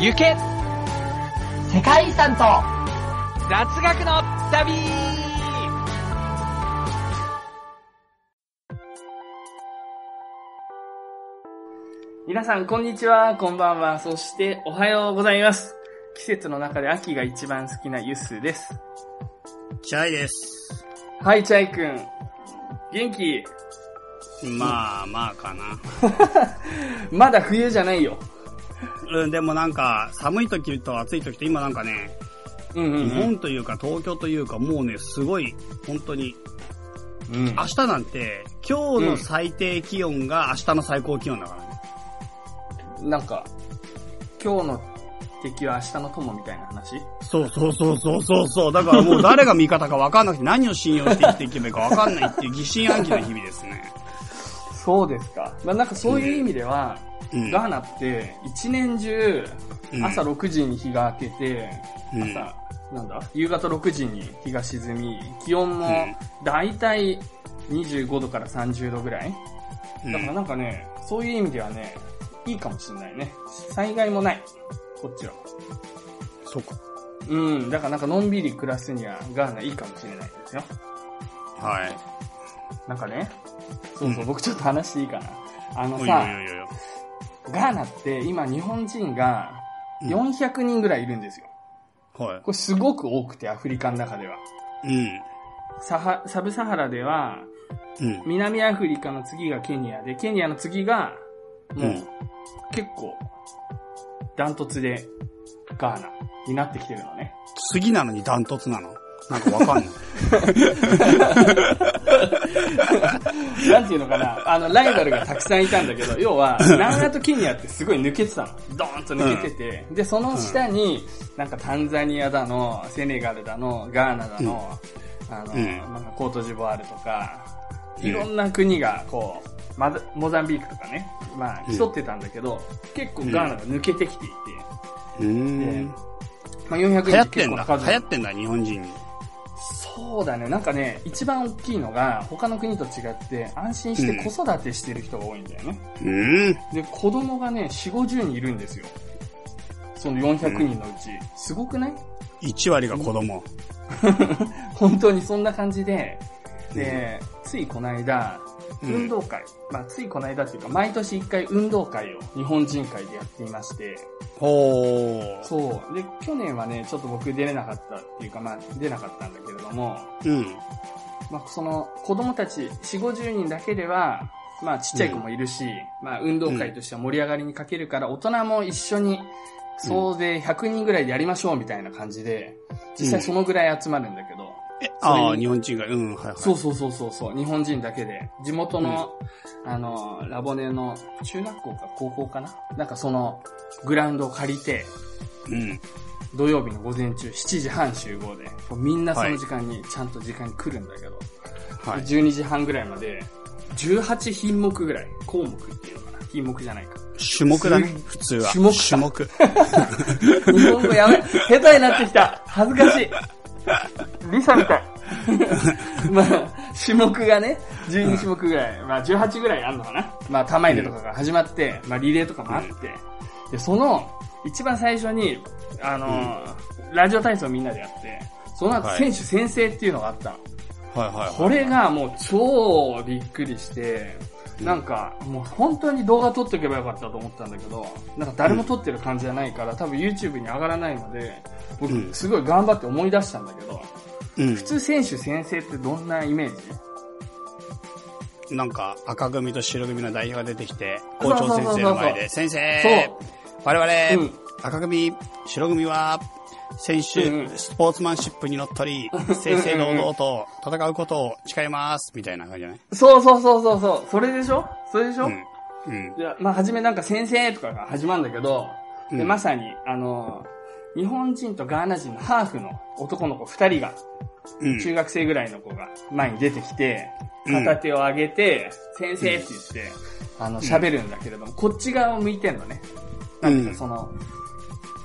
行け世界遺産と雑学の旅皆さん、こんにちは、こんばんは、そして、おはようございます。季節の中で秋が一番好きなユッスーです。チャイです。はい、チャイくん。元気？まあまあかな。まだ冬じゃないよ。うん、でもなんか、寒い時と暑い時と今なんかね、うんうん、うん。日本というか東京というかもうね、すごい、本当に、うん明日なんて、今日の最低気温が明日の最高気温だからね。なんか、今日の敵は明日の友みたいな話？そうそうそうそうそうそう。だからもう誰が味方か分かんなくて何を信用して生きていけばいいか分かんないっていう疑心暗鬼な日々ですね。そうですか。まあなんかそういう意味では、うん。ガーナって一年中うん朝6時に日が明けて、うん朝、なんだ？夕方6時に日が沈み、気温もうんだいたい25度から30度ぐらい。うんだからなんかね、そういう意味ではね、いいかもしれないね。災害もない。こっちは。そうか。うん。だからなんかのんびり暮らすにはガーナいいかもしれないですよ。はい。なんかね、そうそう、僕ちょっと話していいかな。あのさ、ガーナって今日本人がうん400人ぐらいいるんですよ。はい。これすごく多くて、アフリカの中では。うん。サハ、サブサハラでは、うん。南アフリカの次がケニアで、ケニアの次が、もう、うん結構、ダントツで、ガーナになってきてるのね。次なのにダントツなのなんかわかんない。なんていうのかな、あの、ライバルがたくさんいたんだけど、要は、南アとケニアってすごい抜けてたの。ドーンと抜けてて、で、その下に、なんかタンザニアだの、セネガルだの、ガーナだの、あの、うんなんかコートジボワールとか、うんいろんな国が、こう、モザンビークとかね、まあ、うん競ってたんだけど、結構ガーナが抜けてきていて、うーん。まあ、400人流行ってんだ。流行ってんだ、日本人に。そうだね。なんかね、一番大きいのが、他の国と違って、安心して子育てしてる人が多いんだよね。うーん。で、子供がね、4、50人いるんですよ。その400人のうち。すごくない？1割が子供。本当にそんな感じで、で、ついこの間、運動会、まあついこの間っていうか、毎年1回運動会を日本人会でやっていまして、ほー。そう。で、去年はね、ちょっと僕出れなかったっていうか、まあ出なかったんだけれども、うん。まあ、その子供たち4、50人だけでは、まあちっちゃい子もいるし、まあ運動会としては盛り上がりに欠けるから、大人も一緒に総勢100人ぐらいでやりましょうみたいな感じで、実際そのぐらい集まるんだけど、え、ああ、日本人が、うん、はいはい。そうそうそうそうそう、日本人だけで、地元の、あの、ラボネの中学校か高校かな？なんかそのグラウンドを借りて、うん。土曜日の午前中7時半集合で、みんなその時間に、ちゃんと時間に来るんだけど、はい。12時半ぐらいまで、18品目ぐらい、項目っていうのかな？品目じゃないか。種目だね、普通は。種目か種目。日本語やべ、下手になってきた。恥ずかしい。リサみたい。まあ、種目がね、12種目ぐらい、まあ18ぐらいあるのかな。まあ玉入れとかが始まって、まあリレーとかもあって、で、その、一番最初に、あのーラジオ体操みんなでやって、その後はい選手宣誓っていうのがあったの。はいはいはい。これがもう超びっくりして、なんかもう本当に動画撮っとけばよかったと思ったんだけど、なんか誰も撮ってる感じじゃないから、多分 YouTube に上がらないので、僕うん。すごい頑張って思い出したんだけど、うん。普。通選手先生ってどんなイメージ？なんか、赤組と白組の代表が出てきて、校長先生の前で、先生我々、うん。赤組、白組は、選手、うんスポーツマンシップにのっとり、正々堂々と戦うことを誓います、みたいな感じじゃないそうそうそうそうそう、それでしょ？それでしょ、うん。うん。いや、まあ、はじめなんか先生とかが始まるんだけど、で、うん。まさに、あの、日本人とガーナ人のハーフの男の子二人が、うん。中学生ぐらいの子が前に出てきて、うん。片手を上げて、先生って言って、あの、喋るんだけれども、こっち側を向いてんのね。なんかその、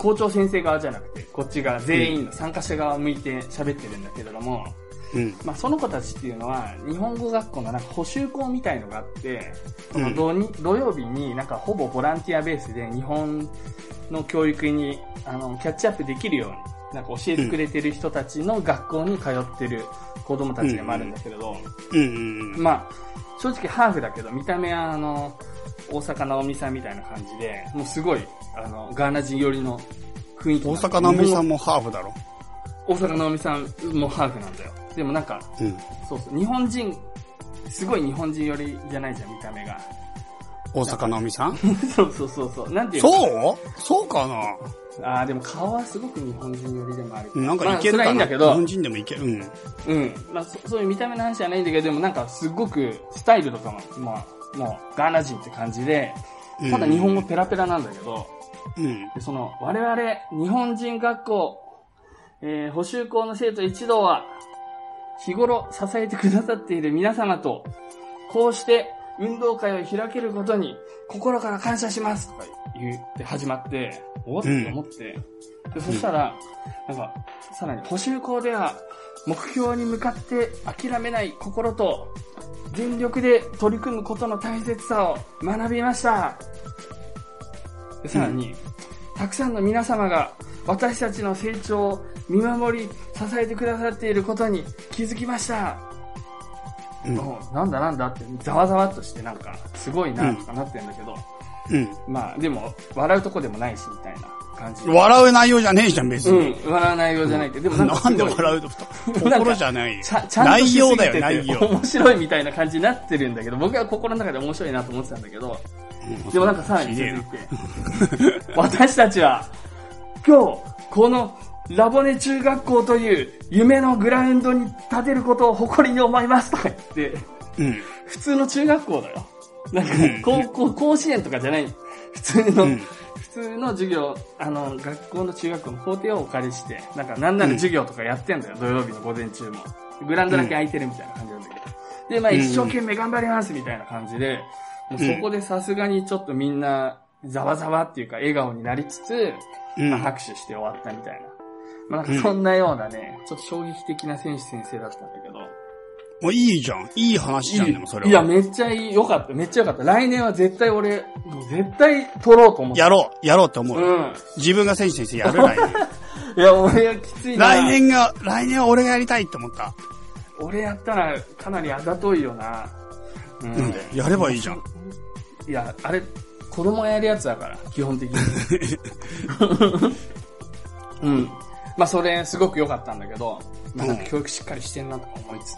校長先生側じゃなくて、こっち側全員の参加者側を向いて喋ってるんだけれども、うん。まあ、その子たちっていうのは、日本語学校のなんか補習校みたいのがあって、その土に土曜日になんかほぼボランティアベースで日本の教育にあのキャッチアップできるように、なんか教えてくれてる人たちの学校に通ってる子供たちでもあるんだけれど。まあ、正直ハーフだけど、見た目はあの、大阪直美さんみたいな感じで、もうすごい、あの、ガーナ人寄りの雰囲気大阪直美さんもハーフだろ？大阪直美さんもハーフなんだよ。でもなんか、うん。そうそう、日本人、すごい日本人寄りじゃないじゃん、見た目が。大阪直美さん？そうそうそうそう。なんていうの？そう？そうかな？ああ、でも顔はすごく日本人寄りでもある。なんかいけるまあ、それはいんだけど日本、人でもいける。うん。うん。まあそ、そういう見た目の話じゃないんだけど、でもなんかすごくスタイルとかも、まあ、もうガーナ人って感じで、ただ日本語ペラペラなんだけど、うん。でその、我々、日本人学校、えー、補修校の生徒一同は、日頃支えてくださっている皆様と、こうして運動会を開けることに心から感謝しますとか言って始まって、おっと思って、で、そしたら、なんか、さらに補修校では目標に向かって諦めない心と、全力で取り組むことの大切さを学びました。でさらに、たくさんの皆様が私たちの成長を見守り、支えてくださっていることに気づきました。うんなんだなんだって、ざわざわっとしてなんか、すごいなとかなってんだけど、うん。まあでも、笑うとこでもないし、みたいな感じで。笑う内容じゃねえじゃん、別に。うん、笑う内容じゃないけど、でもなんかすなんで笑うと、心じゃないよ内容だよ、て内容。て面白いみたいな感じになってるんだけど、僕は心の中で面白いなと思ってたんだけど、でもなんかさらに続いて、私たちは、今日、このラボネ中学校という夢のグラウンドに立てることを誇りに思いますとか言って、うん。普通の中学校だよ。なんかうん、高校、甲子園とかじゃない。普通の、通の授業、あの、学校の中学校の校庭をお借りして、なんか、なんなら授業とかやってんだよ、土曜日の午前中も。グラウンドだけ空いてるみたいな感じなんだけど。で、まあ、うん一生懸命頑張りますみたいな感じで、もうそこでさすがにちょっとみんな、ざわざわっていうか、笑顔になりつつ、うんまあ、拍手して終わったみたいな。まあ、なんかそんなようなね、ちょっと衝撃的な選手先生だったんだけど。もういいじゃん。いい話じゃん、でもそれは。いや、めっちゃいい、よかった。めっちゃよかった。来年は絶対俺、もう絶対取ろうと思って。やろう、やろうって思う。うん。自分が選手先生やる来年。いや、俺はきついな。来年が、来年は俺がやりたいって思った。俺やったらかなりあざといよな。うなんで？やればいいじゃん。いや、あれ、子供がやるやつだから、基本的に。うん。まあ、それ、すごく良かったんだけど、まあ、なんか教育しっかりしてんなとか思いつつ。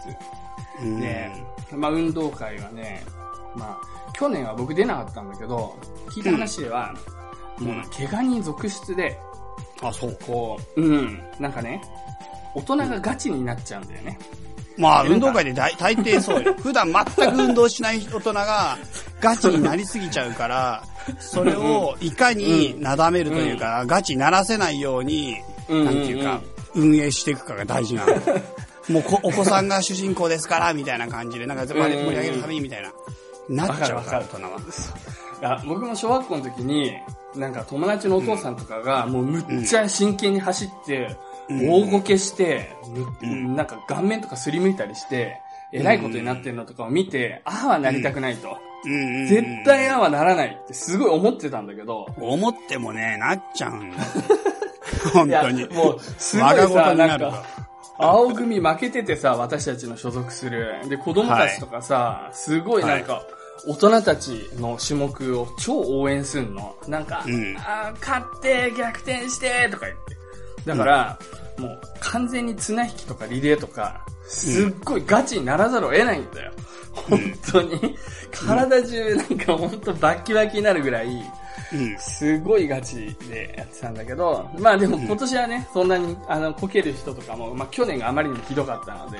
うん。で、まあ、運動会はね、まあ、去年は僕出なかったんだけど、聞いた話では、もうな、怪我人続出で、あ、そう。こう、うん、なんかね、大人がガチになっちゃうんだよね。まあ、運動会で大大抵そうよ。普段全く運動しない大人がガチになりすぎちゃうから、それをいかになだめるというか、ガチにならせないように、うん。なんていうか、運営していくかが大事なの。もうこお子さんが主人公ですから、みたいな感じで、なんか盛り上げるためにみたいな。なっちゃう大人は。あ僕も小学校の時に、なんか友達のお父さんとかが、もうむっちゃ真剣に走って、うん大ごけして、なんか顔面とかすりむいたりして、えらいことになってるのとかを見て、ああはなりたくないと。絶対ああはならないってすごい思ってたんだけど、思ってもね、なっちゃうん。本当に。もう、すごいさ、になんか、青組負けててさ、私たちの所属する。で、子供たちとかさ、すごいなんか、大人たちの種目を超応援すんの。なんか、うんあー勝って、逆転して、とか言って。だから、もう完全に綱引きとかリレーとか、すっごいガチにならざるを得ないんだよ。本当に。体中なんか本当バッキバキになるぐらい、うん。すごいガチでやってたんだけど、まあでも今年はね、そんなに、あの、こける人とかも、まあ去年があまりにもひどかったので、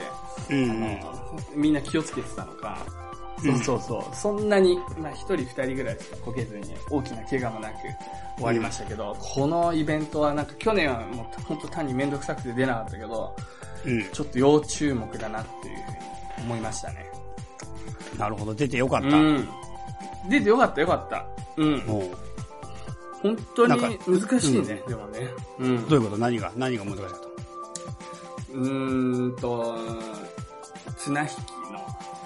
うん。あの、みんな気をつけてたのか、そうそうそう、そんなに、まあ一人二人ぐらいしかこけずに、大きな怪我もなく終わりましたけど、このイベントはなんか去年はもう本当単にめんどくさくて出なかったけど、うん。ちょっと要注目だなっていうふうに思いましたね。なるほど、出てよかった。うん。出てよかったよかった。うん。本当に難しいね、でもね。うん。どういうこと？何が、何が難しかったうーんと、綱引きの、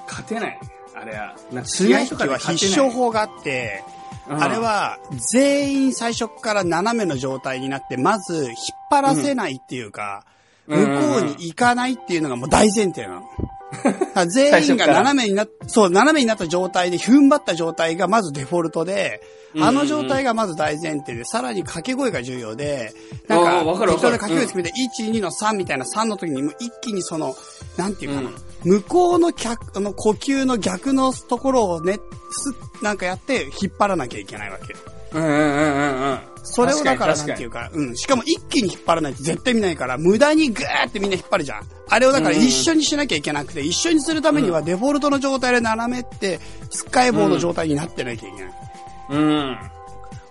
勝てない。あれは。なんか綱引きは必勝法があって、うんあれは全員最初から斜めの状態になって、まず引っ張らせないっていうか、うん向こうに行かないっていうのがもう大前提なの。全員が斜めになっ、そう、斜めになった状態で踏ん張った状態がまずデフォルトで、あの状態がまず大前提で、さらに掛け声が重要で、なんか、適当な掛け声決めて、1、2の3みたいな3の時にもう一気にその、なんていうかな、向こうの客、あの呼吸の逆のところをね、す、なんかやって引っ張らなきゃいけないわけ。うんうんうんうんうん。それをだからなんていうか、うん。しかも一気に引っ張らないと絶対見ないから、無駄にグーってみんな引っ張るじゃん。あれをだから一緒にしなきゃいけなくて、一緒にするためにはデフォルトの状態で斜めって、スカイ棒の状態になってなきゃいけない。うん。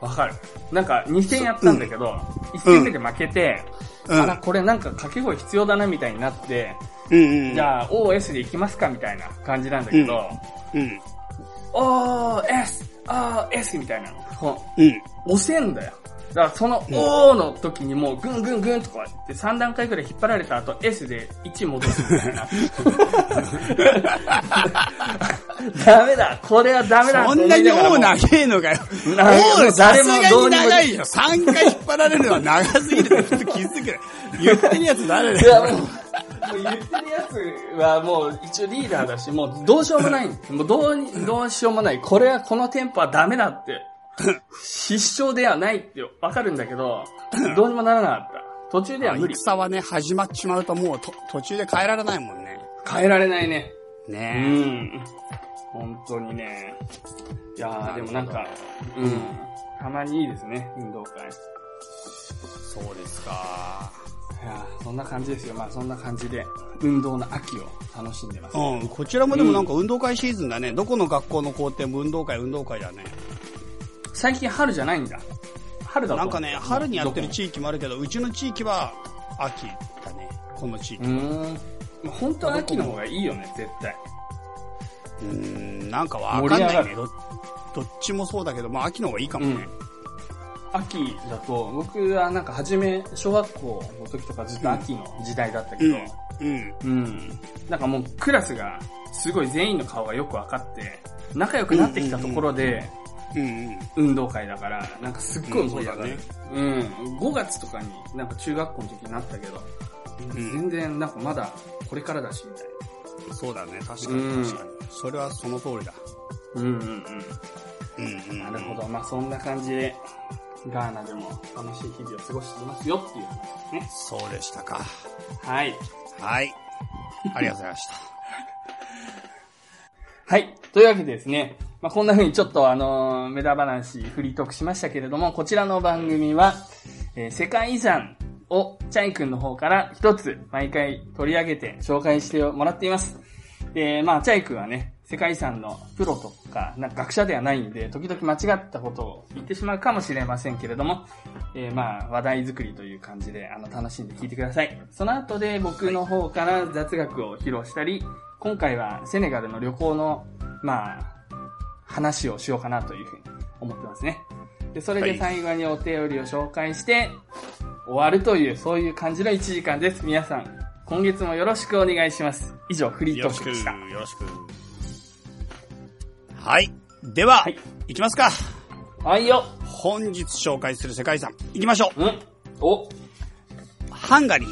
わかる。なんか、2戦やったんだけど、1戦目で負けて、うんあら、これなんか掛け声必要だなみたいになって、うんうん。じゃあ、OS で行きますかみたいな感じなんだけど、うん。OS、OS みたいなの。うん。押せんだよ。だからその O の時にもうぐんぐんぐんとか言って3段階くらい引っ張られた後 S で1戻すみたいな。ダメだこれはダメだそんなにと思いがらも王長えのかよ。な王さすがに誰もどうにも長いよ。3回引っ張られるのは長すぎるちょっと気づくる。言ってるやつ誰だよ。もう、言ってるやつはもう一応リーダーだし、もうどうしようもない。もうどうに、どうしようもない。これは、このテンポはダメだって。必勝ではないってわかるんだけど、どうにもならなかった。途中では無理。戦はね、始まっちまうともうと途中で変えられないもんね。変えられないね。うねん。本当にね。いやー、でもなんか、うん。たまにいいですね、運動会。いそうですか。やーそんな感じですよ。まあそんな感じで、運動の秋を楽しんでます。うん、こちらもでもなんか運動会シーズンだね。どこの学校の校庭も運動会、運動会だね。最近春じゃないんだ。春だなんかね、春にやってる地域もあるけど、うちの地域は秋だね。この地域。もうーん。まあ本当は秋の方がいいよね、絶対。うーん、なんかわかんないね。どどっちもそうだけど、まあ秋の方がいいかもね。秋だと、僕はなんか初め、小学校の時とかずっと秋の時代だったけど、うん。うん。なんかもうクラスが、すごい全員の顔がよく分かって、仲良くなってきたところで、うんうん。運動会だから、なんかすっごい盛り上がる。ううん。5月とかになんか中学校の時になったけど、うん全然なんかまだこれからだし、みたいそうだね。確かうんに確かに。それはその通りだ。な。うんうんうん。うんうん。なるほど。まあそんな感じで、ガーナでも楽しい日々を過ごしていますよっていう話ですね。そうでしたか。はい。はい。ありがとうございました。はい。というわけでですね、まあ、こんな風にちょっとあの、メダ話、フリートークしましたけれども、こちらの番組は、えー世界遺産をチャイ君の方から一つ毎回取り上げて紹介してもらっています。で、まあ、チャイ君はね、世界遺産のプロとか、なんか学者ではないんで、時々間違ったことを言ってしまうかもしれませんけれども、えーまあ、話題作りという感じで、あの、楽しんで聞いてください。その後で僕の方から雑学を披露したり、今回はセネガルの旅行の、まあ、話をしようかなというふうに思ってますね。で、それで最後にお便りを紹介して、終わるという、そういう感じの1時間です。皆さん、今月もよろしくお願いします。以上、フリーよろしく、トークでした。よろしく。はい。では、はいい、きますか。はいよ。本日紹介する世界遺産。いきましょう。うん。お。ハンガリー。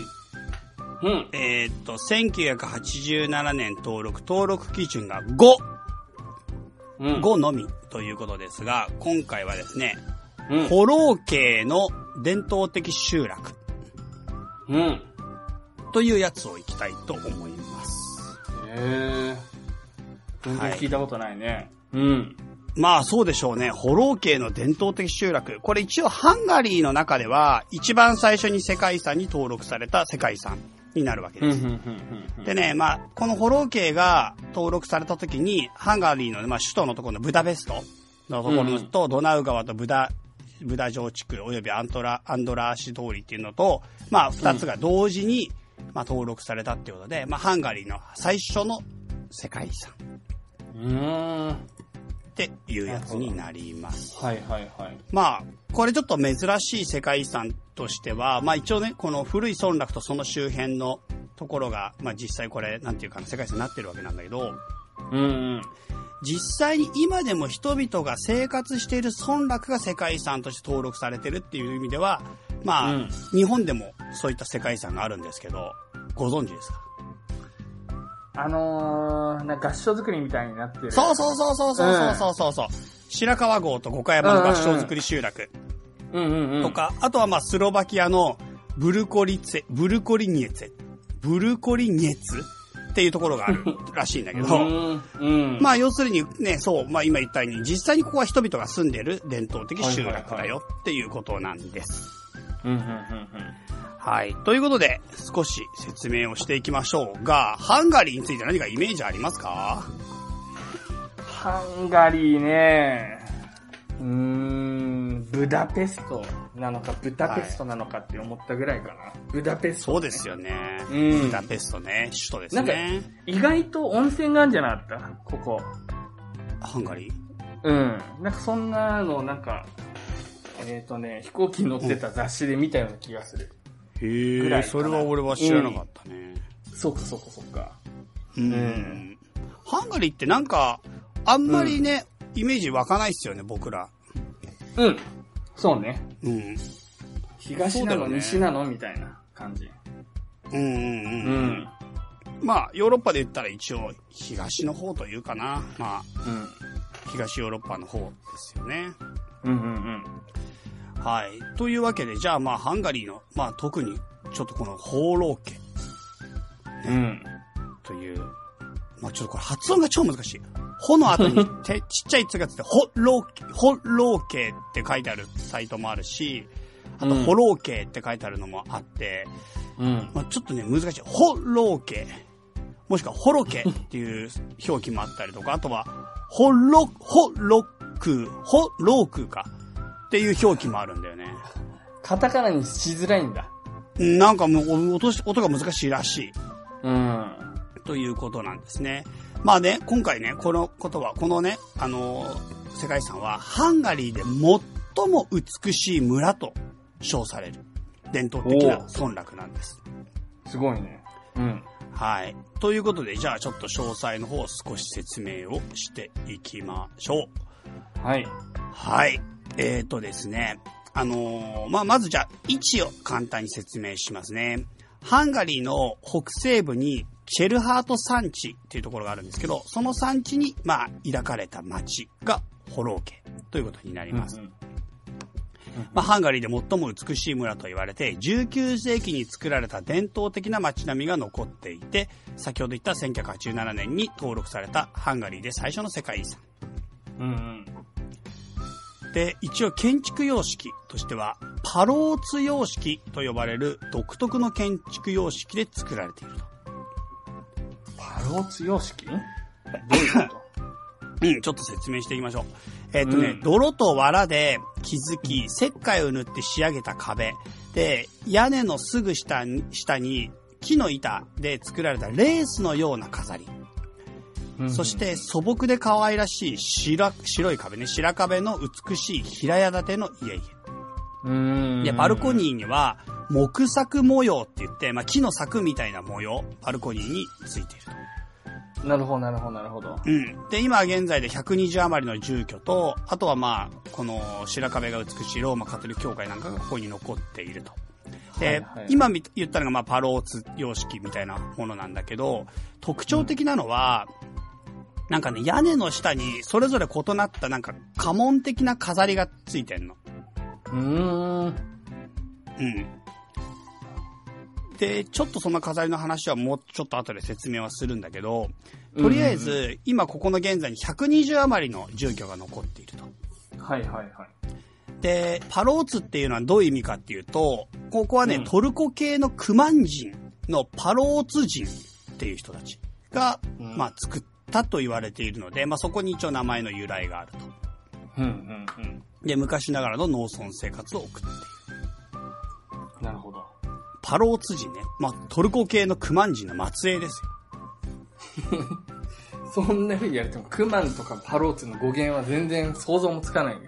うん。えーっと、1987年登録、登録基準が5。うん。5のみということですが、今回はですね、うん。ホロー系の伝統的集落うん。というやつをいきたいと思います。へえ。全然聞いたことないね。うん。まあそうでしょうね。ホロー系の伝統的集落。これ一応ハンガリーの中では一番最初に世界遺産に登録された世界遺産になるわけうん。うです。ん。うん。でね、まあ、このホロー系が登録された時に、ハンガリーの、まあ、首都のところのブダペストのところのと、ドナウ川とブダ、ブダ城地区及びアントラ、アンドラーシ通りっていうのと、まあ、二つが同時に、まあ、登録されたっていうことで、まあ、ハンガリーの最初の世界遺産うーん。っていうやつになります。はいはいはい。まあ、これちょっと珍しい世界遺産としては、まあ一応ね、この古い村落とその周辺のところが、まあ実際これ、なんていうかな、世界遺産になってるわけなんだけど、うんうん。実際に今でも人々が生活している村落が世界遺産として登録されてるっていう意味では、まあ、うん日本でもそういった世界遺産があるんですけど、ご存知ですか？あのー、なんか合掌造りみたいになってる。そうそうそうそうそうそうそうそう。白川郷と五箇山の合掌造り集落うんうんうん。とか、あとはまあスロバキアのブルコリツェ、ブルコリニエツェ、ブルコリニエツっていうところがあるらしいんだけど、うん。うん。まあ要するにね、そう、まあ今言ったように、実際にここは人々が住んでる伝統的集落だよっていうことなんです。はい。ということで、少し説明をしていきましょうが、ハンガリーについて何かイメージありますか？ハンガリーね。うーん、ブダペストなのか、ブダペストなのかって思ったぐらいかな。ブダペスト、そうですよね。うんブダペストね、首都ですなんかね。意外と温泉があるんじゃなかった？ここ。ハンガリー？うん。なんかそんなの、なんか、えっ、とね、飛行機に乗ってた雑誌で見たような気がする。へえ、ぐらいかなそれは俺は知らなかったね。そうかそうかそうか。うん。んハンガリーってなんか、あんまりね、イメージ湧かないっすよね、僕ら。うん。そうね。うん。東なの、ね西なの？みたいな感じ。うんうんうん。うん。まあ、ヨーロッパで言ったら一応、東の方というかな。まあ、うん。東ヨーロッパの方ですよね。うんうんうん。はい。というわけで、じゃあまあ、ハンガリーの、まあ特に、ちょっとこの放浪家うん。という、まあちょっとこれ発音が超難しい。ほの後にて ちっちゃいつがつって、ほろう、ほろう家って書いてあるサイトもあるし、あと、うんほろう家って書いてあるのもあって、うん。まあちょっとね、難しい。ほろう家。もしくは、ほろ家っていう表記もあったりとか、あとは、ほろ、ほろく、ほろうくか。っていう表記もあるんだよね。カタカナにしづらいんだ。なんかもう音し音が難しいらしい。うん。ということなんですね。まあね、今回ね、このことは、このね、あのー世界遺産は、ハンガリーで最も美しい村と称される、伝統的な村落なんです。すごいね。うん。はい。ということで、じゃあちょっと詳細の方を少し説明をしていきましょう。はい。はい。えーとですね。あのーまあ、まずじゃあ、位置を簡単に説明しますね。ハンガリーの北西部に、チェルハート山地っていうところがあるんですけど、その山地に、まあ、抱かれた町が、ホロー家ということになります。うんまあ、ハンガリーで最も美しい村と言われて、19世紀に作られた伝統的な街並みが残っていて、先ほど言った1987年に登録されたハンガリーで最初の世界遺産。うんうん。で、一応建築様式としては、パローツ様式と呼ばれる独特の建築様式で作られていると。パローツ様式どういうこうん、ちょっと説明していきましょう。えっ、とね、うん泥と藁で築き、石灰を塗って仕上げた壁。で、屋根のすぐ下に、下に木の板で作られたレースのような飾り。とそし、て素朴で可愛らしい白白い壁ね、白壁の美しい平屋建ての家々。うん。で、バルコニーには木柵模様って言って、まあ、木の柵みたいな模様、バルコニーについていると。ー。なるほど、なるほど、なるほど。うん。で、今現在で120余りの住居と、あとはまあ、この白壁が美しいローマカトリック教会なんかがここに残っていると。で、はいはい今み言ったのがまあパローツ様式みたいなものなんだけど、特徴的なのは、なんかね、屋根の下にそれぞれ異なったなんか家紋的な飾りがついてんの。うーん。うん。で、ちょっとその飾りの話はもうちょっと後で説明はするんだけど、とりあえず、今ここの現在に120余りの住居が残っていると。はいはいはい。で、パローツっていうのはどういう意味かっていうと、ここはね、うんトルコ系のクマン人のパローツ人っていう人たちが、うんまあ作ったと言われているので、まあそこに一応名前の由来があると。うんうんうん。で、昔ながらの農村生活を送っている。なるほど。パローツ人ね。まあトルコ系のクマン人の末裔ですよ。そんな風にやると、クマンとかパローツの語源は全然想像もつかないね。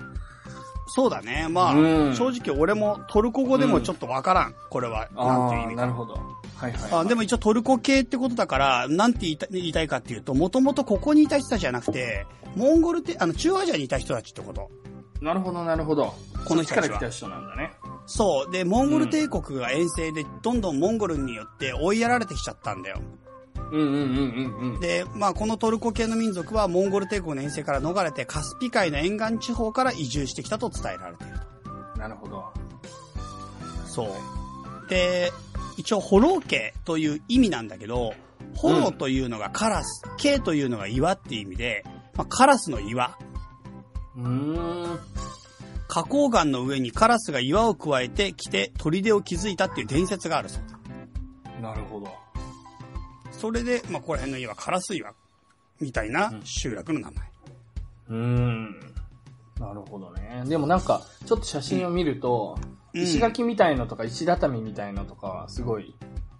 そうだね。まあ、うん正直俺もトルコ語でもちょっとわからん。これは、なんていう意ああ、味か。なるほど。はいはい、あでも一応トルコ系ってことだから、なんて言いた言いたいかっていうと、もともとここにいた人たちじゃなくて、モンゴルって、あの、中央アジアにいた人たちってこと。なるほど、なるほど。この人たちはから来た人なんだね。そう。で、モンゴル帝国が遠征で、どんどんモンゴルによって追いやられてきちゃったんだよ。うんうんうんうんうん。で、まあ、このトルコ系の民族は、モンゴル帝国の遠征から逃れて、カスピ海の沿岸地方から移住してきたと伝えられていると。なるほど。そう。で、一応、ホロー系という意味なんだけど、ホロというのがカラス、系というのが岩っていう意味で、まあ、カラスの岩。うーん。花崗岩の上にカラスが岩を加えてきて砦を築いたっていう伝説があるそうだ。なるほど。それで、まあ、ここら辺の岩、カラス岩みたいな集落の名前。うーん。なるほどね。でもなんか、ちょっと写真を見ると、うん石垣みたいのとか石畳みたいのとかはすごい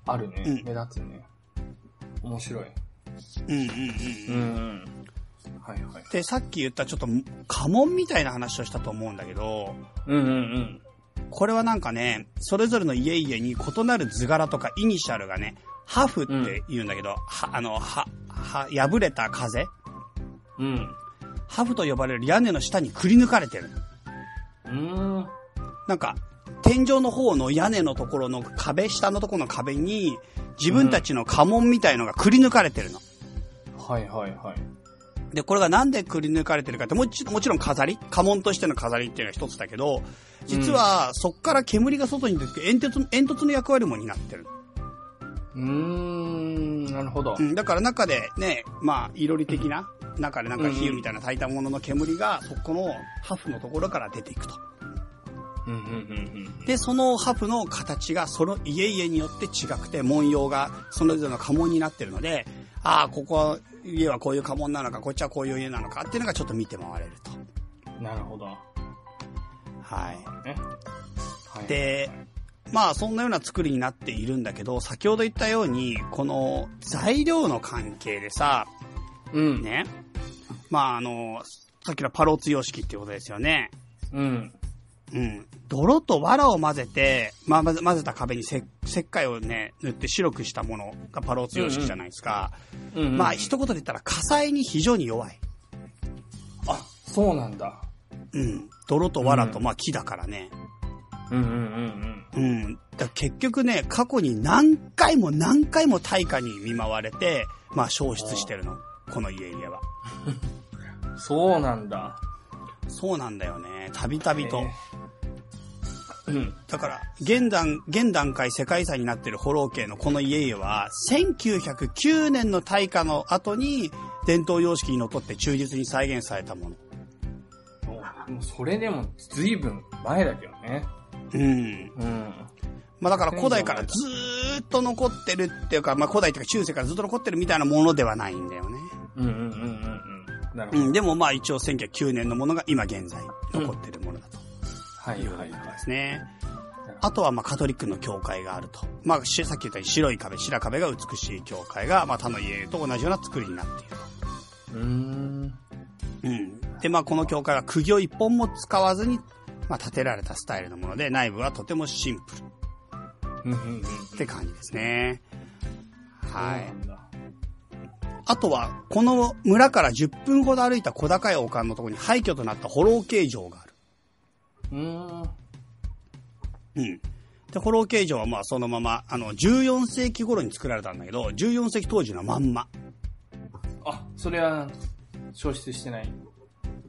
あるね。うん目立つね。面白い。うんうんうん。うん。はいはい。で、さっき言ったちょっと家紋みたいな話をしたと思うんだけど、うんうんうん。これはなんかね、それぞれの家々に異なる図柄とかイニシャルがね、ハフって言うんだけど、は、あの、は、は、破れた風うん。ハフと呼ばれる屋根の下にくり抜かれてる。うーん。なんか、天井の方の屋根のところの壁、下のところの壁に、自分たちの家紋みたいのがくり抜かれてるの。はいはいはい。で、これがなんでくり抜かれてるかって、もちもちろん飾り？家紋としての飾りっていうのは一つだけど、実は、そっから煙が外に出て煙突、煙突の役割も担ってる。うーん、なるほどう。ん、だから中でね、まあ、いろり的な、中でなんか火みたいな炊いたものの煙が、そこのハフのところから出ていくと。うんうんうんで、そのハフの形がその家々によって違くて、文様がそれぞれの家紋になってるので、ああ、ここは、家はこういう家紋なのか、こっちはこういう家なのかっていうのがちょっと見て回れると。うん。なるほど。はい。ね。はい、で、まあそんなような作りになっているんだけど、先ほど言ったように、この材料の関係でさ、うん。ね、まああの、さっきのパローツ様式っていうことですよね。うん。うん。泥と藁を混ぜて、まあ、混ぜた壁にせ石灰をね、塗って白くしたものがパローツ様式じゃないですか。うんうん、まあ一言で言ったら火災に非常に弱い。あ、そうなんだ。うん。泥と藁と、うんまあ木だからね。うんうんうんうん。だから結局ね、過去に何回も何回も大火に見舞われて、まあ消失してるの。この家々は。うん。そうなんだ。そうなんだよね。たびたびと。うん。だから、現段、現段階世界遺産になってるホロー系のこの家々は、1909年の大火の後に、伝統様式にのっとって忠実に再現されたもの。おもうそれでも随分前だけどね。うん。うん。まあだから古代からずーっと残ってるっていうか、まあ古代っていうか中世からずっと残ってるみたいなものではないんだよね。うんうんうんうんうん。でもまあ一応1909年のものが今現在残ってるものだとはいはいはい。ですね。あとはまあカトリックの教会があると。まあしさっき言ったように白い壁、白壁が美しい教会が、まあ他の家と同じような作りになっていると。うーん。うん。で、まあ、この教会は釘を一本も使わずに、まあ、建てられたスタイルのもので、内部はとてもシンプルうんうんうん。って感じですね。はい。あとは、この村から10分ほど歩いた小高い丘のところに廃墟となったホロー形城がある。うーん。うん。で、ホロー形城はまあそのまま、あの、14世紀頃に作られたんだけど、14世紀当時のまんま。あ、それは、消失してない。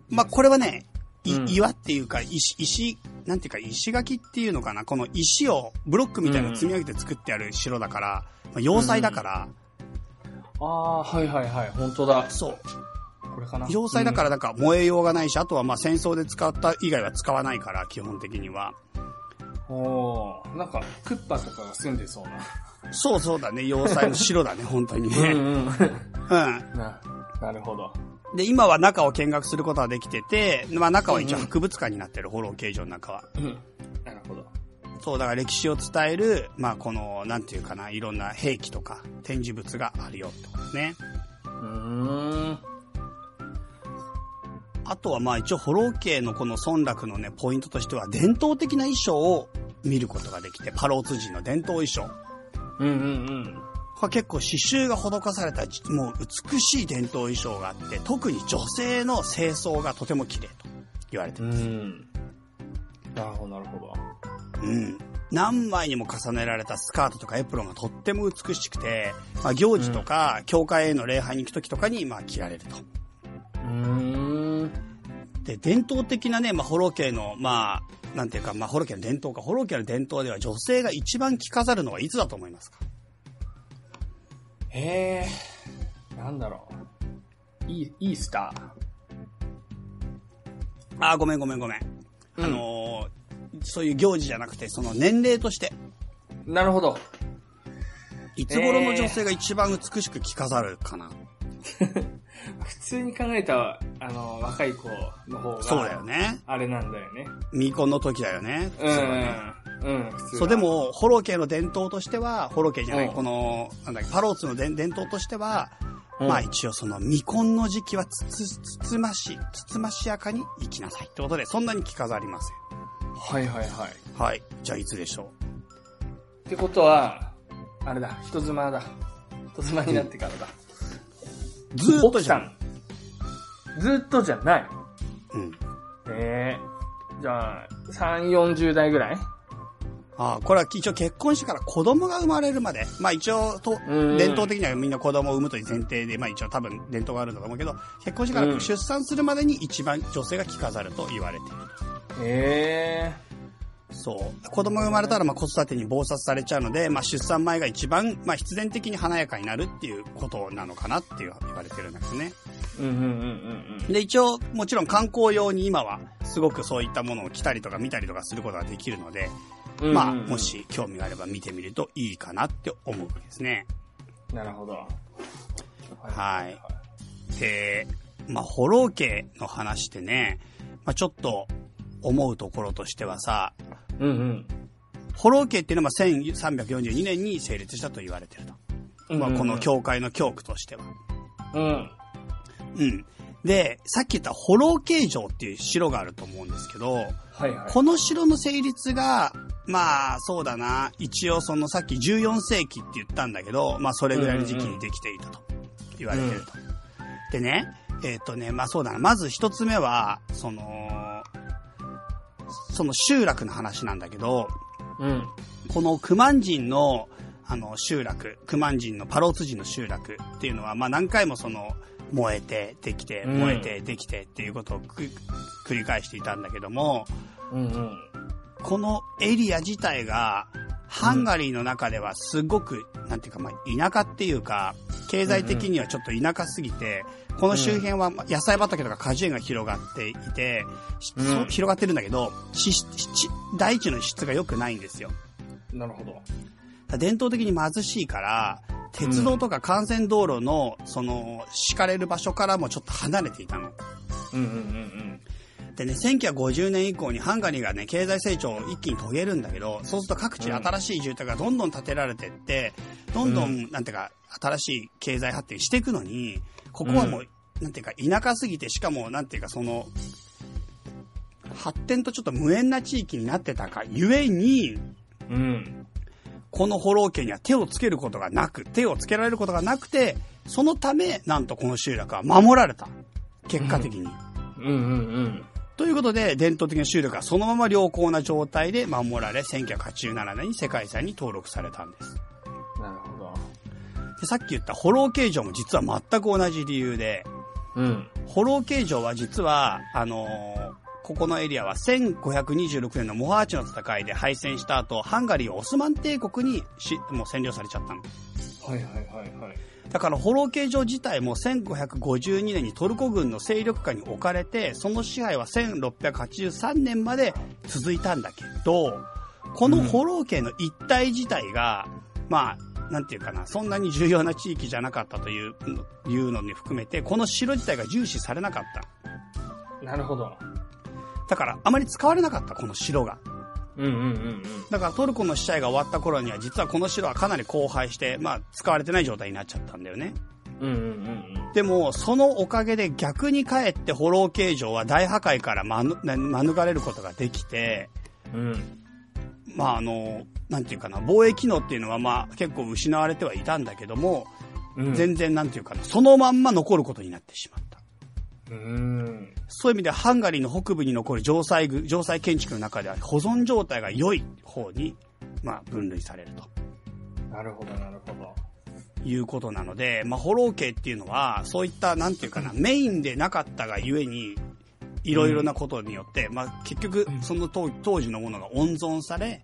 まあ、これはね、いうん岩っていうか、石、石、なんていうか、石垣っていうのかな。この石を、ブロックみたいなの積み上げて作ってある城だから、まあ、要塞だから、ああ、はいはいはい。本当だ。そう。これかな？要塞だからなんか燃えようがないし、あとはまあ戦争で使った以外は使わないから、基本的には。ら。おーなんか、クッパとかが住んでそうな。そうそうだね、要塞の城だね、本当にね。うん。うん。な、なるほど。で、今は中を見学することができてて、まあ中は一応博物館になってる、ホロー形状の中は。うん。なるほど。そう、だから歴史を伝える、まあこの、なんていうかな、いろんな兵器とか展示物があるよってことですね。うーん。あとはまあ一応ホロー系のこの村落のね、ポイントとしては伝統的な衣装を見ることができて、パローツ人の伝統衣装。うんうんうん。これ結構刺繍が施されたじもう美しい伝統衣装があって、特に女性の清掃がとても綺麗と言われてる。ん。なるほど、なるほど。うん。何枚にも重ねられたスカートとかエプロンがとっても美しくて、まあ行事とか、教会への礼拝に行く時とかに、まあ着られると。うーん。で、伝統的なね、まあ、ホロ系の、まあ、なんていうか、まあ、ホロ系の伝統か、ホロ系の伝統では女性が一番着飾るのはいつだと思いますか？へえ。なんだろう。イーイースタあー、ごめんごめんごめん。うんあのーそういう行事じゃなくて、その年齢として、ー。なるほど。いつ頃の女性が一番美しく着飾るかな、普通に考えた、あの、若い子の方が。そうだよ。ね。あれなんだよね。未婚の時だよね。普うん。うん、そう、で、も、ホロ系の伝統としては、ホロ系じゃない、うんこの、なんだっけ、パローツの伝伝統としては、うんまあ一応その未婚の時期はつつ、つつまし、つつましやかに生きなさいってことで、そんなに着飾りません。はいはいはい。はい。じゃあいつでしょってことは、あれだ、人妻だ。人妻になってからだ。うずーっとじゃん。ずっとじゃない。うん。ええじゃあ、3、40代ぐらい？ああ、これは一応結婚してから子供が生まれるまで。まあ一応と、うん伝統的にはみんな子供を産むという前提で、まあ一応多分伝統があるんだと思うけど、結婚してからうん出産するまでに一番女性が着飾ると言われている。えそう。子供が生まれたらまあ子育てに忙殺されちゃうので、まあ出産前が一番、まあ必然的に華やかになるっていうことなのかなっていう言われてるんだけどね。えうんうんうんうんで、一応、もちろん観光用に今は、すごくそういったものを着たりとか見たりとかすることができるので、うん。まあ、うんうんうんも。し興味があれば見てみるといいかなって思うわけですね。なるほど。はい。で、まあ、ホロー系の話ってね、まあ、ちょっと思うところとしてはさ、うんうん。ホロー系っていうのはまあ1342年に成立したと言われてると。まあ、この教会の教区としては。うん。うん。で、さっき言ったホロー系城っていう城があると思うんですけど、はいはい。この城の成立が、まあ、そうだな。一応そのさっき14世紀って言ったんだけど、まあそれぐらいの時期にできていたと言われてると。でね、えっ、とね、まあそうだな。まず一つ目は、その、その集落の話なんだけど、うん。このクマン人の、あの、集落、クマン人のパローツ人の集落っていうのは、まあ何回もその、燃えて、できて、うん燃えて、できてっていうことをく繰り返していたんだけども、うんうん。このエリア自体が、ハンガリーの中ではすごく、なんていうか、まあ、田舎っていうか、経済的にはちょっと田舎すぎて、この周辺はまあ野菜畑とか果樹園が広がっていて、しうん広がってるんだけど、大地の質が良くないんですよ。なるほど。伝統的に貧しいから、鉄道とか幹線道路の、その、敷かれる場所からもちょっと離れていたの。うんうんうんでね、1950年以降にハンガリーがね、経済成長を一気に遂げるんだけど、そうすると各地に新しい住宅がどんどん建てられてって、どんどん、うなんていうか、新しい経済発展していくのに、ここはもう、なんていうか、田舎すぎて、しかも、なんていうか、その、発展とちょっと無縁な地域になってたか、ゆえに、うん。うん。このホロー家には手をつけることがなく、手をつけられることがなくて、そのため、なんとこの集落は守られた。結果的に。うんうんうん。ということで、伝統的な集落がそのまま良好な状態で守られ、1987年に世界遺産に登録されたんです。なるほど。でさっき言ったホロー形状も実は全く同じ理由で、うん。ホロー形状は実は、あのーここのエリアは1526年のモハーチの戦いで敗戦した後、ハンガリーはオスマン帝国にしもう占領されちゃったの。はいはいはいはい。だから、ホロー形状自体も1552年にトルコ軍の勢力下に置かれて、その支配は1683年まで続いたんだけど、このホロー系の一帯自体が、まあ、なんていうかな、そんなに重要な地域じゃなかったといういうのに含めて、この城自体が重視されなかった。なるほど。だから、あまり使われなかった、この城が。うんうんうんうん。だからトルコの支配が終わった頃には、実はこの城はかなり荒廃して、まあ、使われてない状態になっちゃったんだよね。うんうんうんでも、そのおかげで逆にかえってホロー形状は大破壊から免免れることができて、うん。うん。まああの、なんていうかな、防衛機能っていうのはまあ結構失われてはいたんだけども、うん。全然なんていうかな、そのまんま残ることになってしまった。うん。そういう意味ではハンガリーの北部に残る城塞具、城塞建築の中では保存状態が良い方に、まあ分類されると。なるほど、なるほど。いうことなので、まあ、ホロー系っていうのは、そういった、なんていうかな、メインでなかったがゆえに、いろいろなことによって、まあ、結局、その当当時のものが温存され、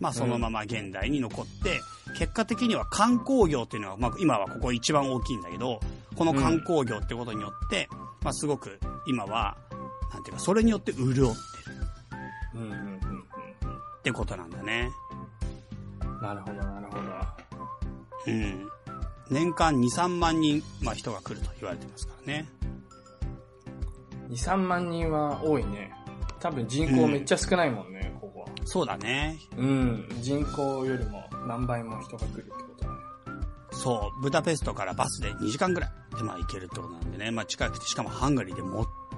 まあ、そのまま現代に残って、結果的には観光業っていうのは、まあ、今はここ一番大きいんだけど、この観光業ってことによって、まあ、すごく、今は、なんていうか、それによって潤ってるうんうんうんってことなんだね。うん。なるほど、なるほど。うん。年間2、3万人、まあ、人が来ると言われてますからね。2、3万人は多いね。多分人口めっちゃ少ないもんね、ここは。そうだね。うん。人口よりも何倍も人が来るってことだね。そう、ブダペストからバスで2時間ぐらいでまあ行けるってことなんでね。まあ近くて、しかもハンガリーで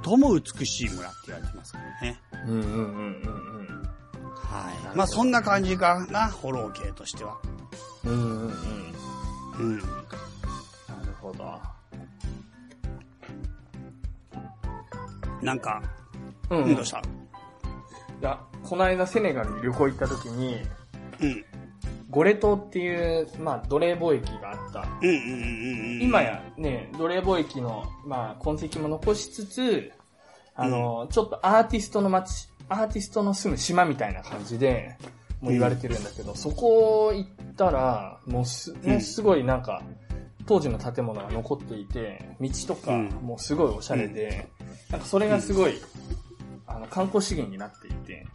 最も美しい村って言われてますからね。うんうんうんうんうん。はい。まあそんな感じかな、ホロー系としては。うんうんうん。うん。なるほど。なんか、ううん、どうした？いや、この間セネガルに旅行行った時に、うん。ゴレ島っていう、まあ、奴隷貿易があった。うんうんうんうんうん。今やね、奴隷貿易の、まあ、痕跡も残しつつ、あの、ちょっとアーティストの街、アーティストの住む島みたいな感じで、もう言われてるんだけど、そこ行ったら、もうす、もうすごいなんか、当時の建物が残っていて、道とかうん。もうすごいおしゃれで、なんかそれがすごい、あの、観光資源になっていて、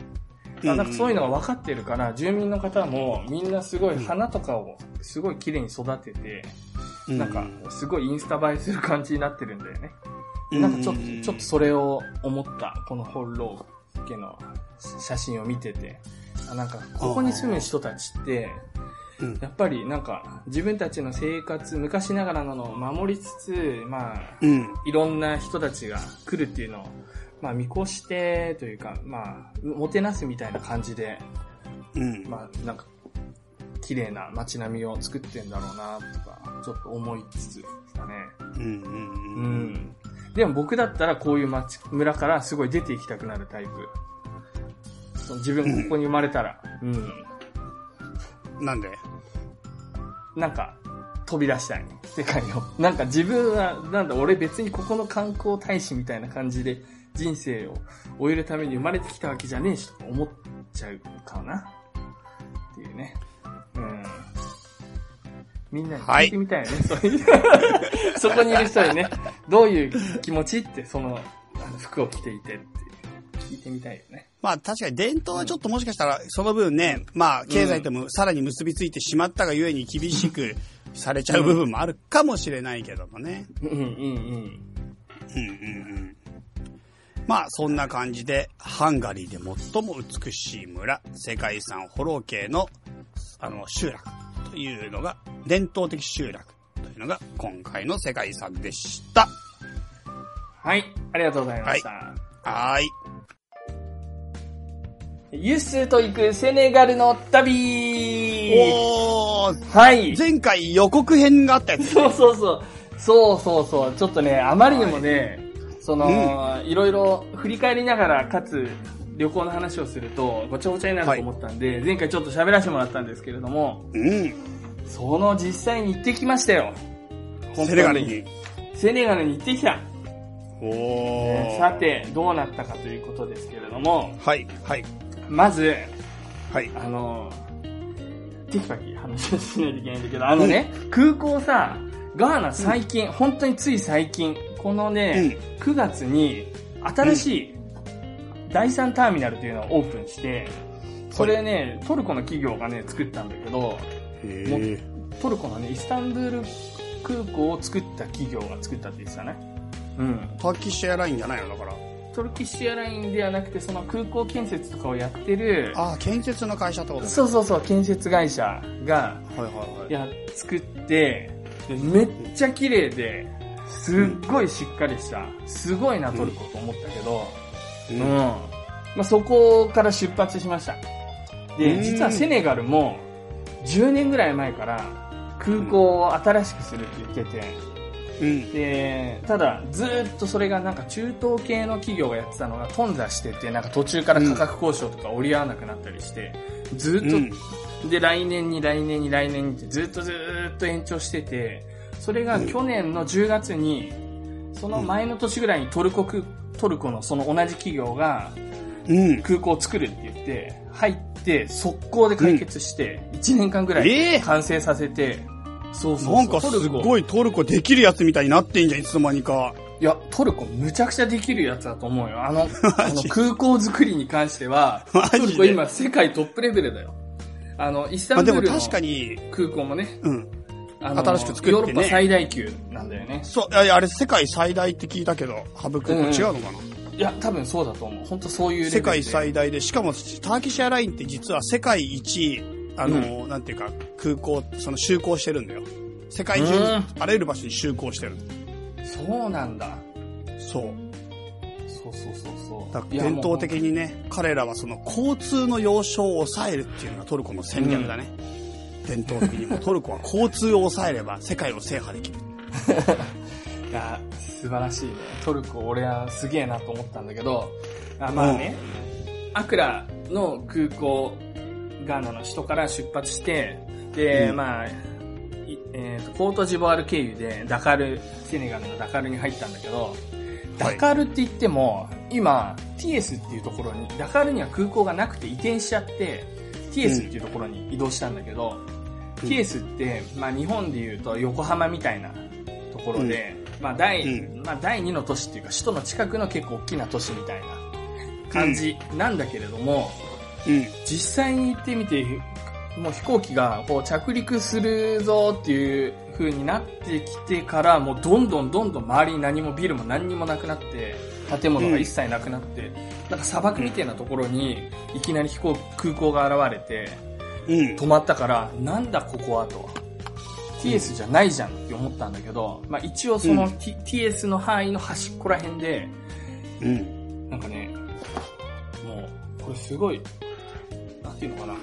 うん。なんかそういうのが分かってるから、住民の方もみんなすごい花とかをすごい綺麗に育てて、うん。なんかすごいインスタ映えする感じになってるんだよね。うん。なんかちょっと、ちょっとそれを思った、このホッロー家の写真を見てて、あなんかここに住む人たちって、うん。やっぱりなんか自分たちの生活、昔ながらののを守りつつ、まあ、うん。いろんな人たちが来るっていうのを、まあ見越してというか、まあ、もてなすみたいな感じで、うん。まあなんか、綺麗な街並みを作ってんだろうな、とか、ちょっと思いつつだね。うんうんううん。ん。でも僕だったらこういう町、村からすごい出ていきたくなるタイプ。その自分ここに生まれたら、うん。なんで？なんか、飛び出したい。世界を。なんか自分は、なんだ、俺別にここの観光大使みたいな感じで人生を終えるために生まれてきたわけじゃねえし、とか思っちゃうかな。っていうね。うん。みんなに聞いてみたいよね、そういう。そこにいる人にね、どういう気持ちって、その、あの服を着ていてって聞いてみたいよね。まあ確かに伝統はちょっともしかしたらその分ね、まあ経済ともさらに結びついてしまったがゆえに厳しくされちゃう部分もあるかもしれないけどもね。うんうんうん。うんうんうん。まあそんな感じでハンガリーで最も美しい村、世界遺産ホロー系のあの集落というのが、伝統的集落というのが今回の世界遺産でした。はい、ありがとうございました。はーい。ユッスーと行くセネガルの旅おーはい。前回予告編があったやつ。そうそうそう。そうそうそう。ちょっとね、あまりにもね、その、いろいろ振り返りながら、かつ、旅行の話をすると、ごちゃごちゃになると思ったんで、前回ちょっと喋らせてもらったんですけれども、うん。その実際に行ってきましたよ。セネガルに。セネガルに行ってきた。おーさて、どうなったかということですけれども、はい、はい、まず、はい。あの、テキパキ話をしないといけないんだけど、あのね、空港さ、ガーナ最近、本当につい最近、このね、9月に新しい第3ターミナルというのをオープンして、それね、トルコの企業がね、作ったんだけど、トルコのね、イスタンブール空港を作った企業が作ったって言ってたね。うん。ターキッシュエアラインじゃないの？だから。トルキッシュエアラインではなくて、その空港建設とかをやってる、ああ、建設の会社ってことね。そうそうそう、建設会社が、はいはいはい。や、作って、でめっちゃ綺麗で、すっごいしっかりした、すごいなトルコと思ったけど、ううん。まあ、そこから出発しました。で、うん実はセネガルも、10年ぐらい前から空港を新しくするって言ってて、うん。で、ただ、ずーっとそれがなんか中東系の企業がやってたのが頓挫してて、なんか途中から価格交渉とか折り合わなくなったりして、ずーっと、うんで、来年に来年に来年にってずっとずーっと延長してて、それが去年の10月に、その前の年ぐらいにトルコ空、トルコのその同じ企業がうん。空港を作るって言って、入って、速攻で解決して、1年間ぐらええい完成させて、そうそうそう。なんかすごいトルコできるやつみたいになってんじゃん、いつの間にか。いや、トルコむちゃくちゃできるやつだと思うよ。あの、あの空港作りに関しては、トルコ今世界トップレベルだよ。あの、イスタンブールの確かに、空港もね、うん。新しく作ってねヨーロッパ最大級なんだよね。そう、いやいやあれ世界最大って聞いたけど、ハブ空港違うのかな、いや、多分そうだと思う。本当そういう。世界最大で、しかもターキッシュエアラインって実は世界一、あの、なんていうか、空港、その就航してるんだよ。世界中あらゆる場所に就航してる。そうなんだ。そう。そうそうそうそう。だ伝統的にね、彼らはその交通の要衝を抑えるっていうのがトルコの戦略だね。伝統的にもトルコは交通を抑えれば世界を制覇できる。いや、素晴らしいね。トルコ、俺はすげえなと思ったんだけど、あまあね、アクラの空港、ガーナの首都から出発して、で、うんまあ、いえーと、コートジボワール経由でダカル、セネガルのダカルに入ったんだけど、ダカルって言っても、今、ティエスっていうところに、ダカルには空港がなくて移転しちゃって、ティエスっていうところに移動したんだけど、ティエスって、まあ日本で言うと横浜みたいなところで、まあ第、うまあ第二の都市っていうか首都の近くの結構大きな都市みたいな感じなんだけれども、うん。実際に行ってみて、もう飛行機がこう着陸するぞっていう風になってきてから、もうどんどんどんどん周りに何もビルも何にもなくなって、建物が一切なくなって、なんか砂漠みたいなところにいきなり飛行、空港が現れて、うん。止まったから、なんだここはと。TS じゃないじゃんって思ったんだけど、まあ一応その、うん TS の範囲の端っこら辺で、うん。なんかね、もう、これすごい、なんていうのかな。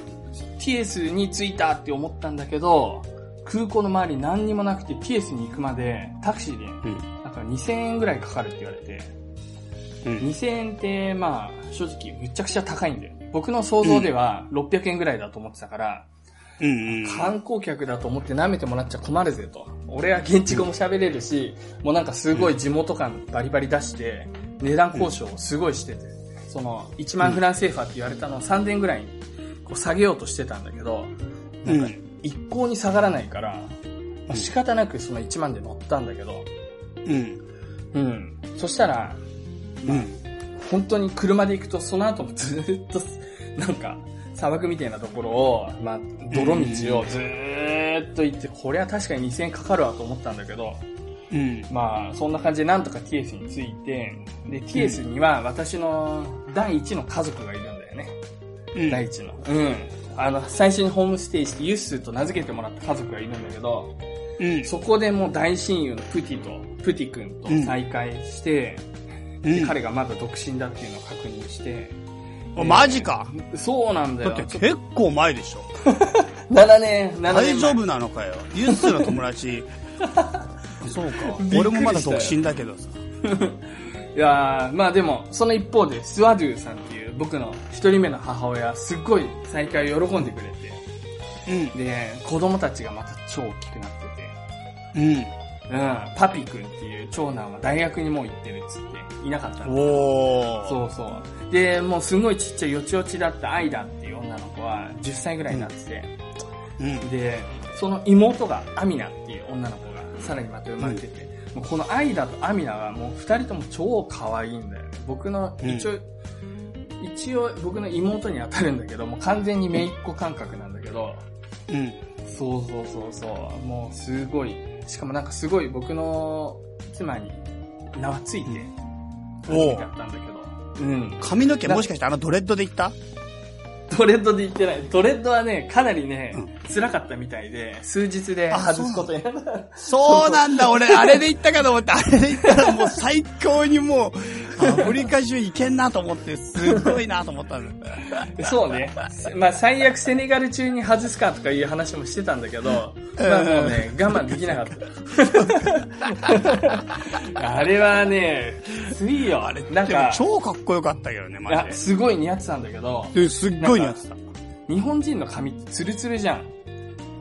TS に着いたって思ったんだけど、空港の周り何にもなくて TS に行くまでタクシーで、うん。なんか2000円ぐらいかかるって言われて、うん。2000円ってまあ正直むちゃくちゃ高いんだよ。僕の想像では600円ぐらいだと思ってたから、うん。観光客だと思って舐めてもらっちゃ困るぜと。俺は現地語も喋れるし、もうなんかすごい地元感バリバリ出して、値段交渉をすごいしてて、その1万フランセーファーって言われたのを3000円ぐらいにこう下げようとしてたんだけど、なんか一向に下がらないから、まあ仕方なくその1万で乗ったんだけど、うん。うん。そしたら、うん。本当に車で行くと、その後もずーっと、なんか、砂漠みたいなところを、まあ、泥道をずーっと行って、これは確かに2000円かかるわと思ったんだけど、うん。まあ、そんな感じでなんとか TS に着いて、で、TS には私の第一の家族がいるんだよね。うん。第一の。うん。あの、最初にホームステイしてユッスーと名付けてもらった家族がいるんだけど、うん。そこでもう大親友のプティと、プティ君と再会して、で彼がまだ独身だっていうのを確認して、あマジか？そうなんだだよ。って結構前でしょ。7年、7年前。大丈夫なのかよ。ユースの友達。そうか。俺もまだ独身だけどさ。いやーまあでも、その一方で、スワドゥさんっていう僕の一人目の母親、すっごい再会を喜んでくれて、うん。で、子供たちがまた超大きくなってうん。て、うん、パピ君っていう長男は大学にもう行ってるっつって、いなかったんだおー。そうそう。で、もうすごいちっちゃいよちよちだったアイダっていう女の子は10歳ぐらいになってて、うん。で、その妹がアミナっていう女の子がさらにまた生まれてて、もうこのアイダとアミナはもう二人とも超可愛いんだよね。僕の、うん一応、一応僕の妹に当たるんだけど、もう完全に姪っ子感覚なんだけど、うん。そうそうそうそう、もうすごい、しかもなんかすごい僕の妻に名はついて、初めてやったんだけど、うん。髪の毛もしかしてあのドレッドでいった？トレッドで言ってない。トレッドはね、かなりね、辛かったみたいで、数日で外すことになった。そうなんだ、俺、あれで行ったかと思って、あれで行ったらもう最高にもう、アフリカ中行けんなと思って、すごいなと思ったんだ。そうね。まあ最悪セネガル中に外すかとかいう話もしてたんだけど、まあもうね、我慢できなかった。あれはね、きついよ。あれ、なんか、超かっこよかったけどね、マジすごい似合ってたんだけど、で。ですっごい似合ってた。日本人の髪ってツルツルじゃん。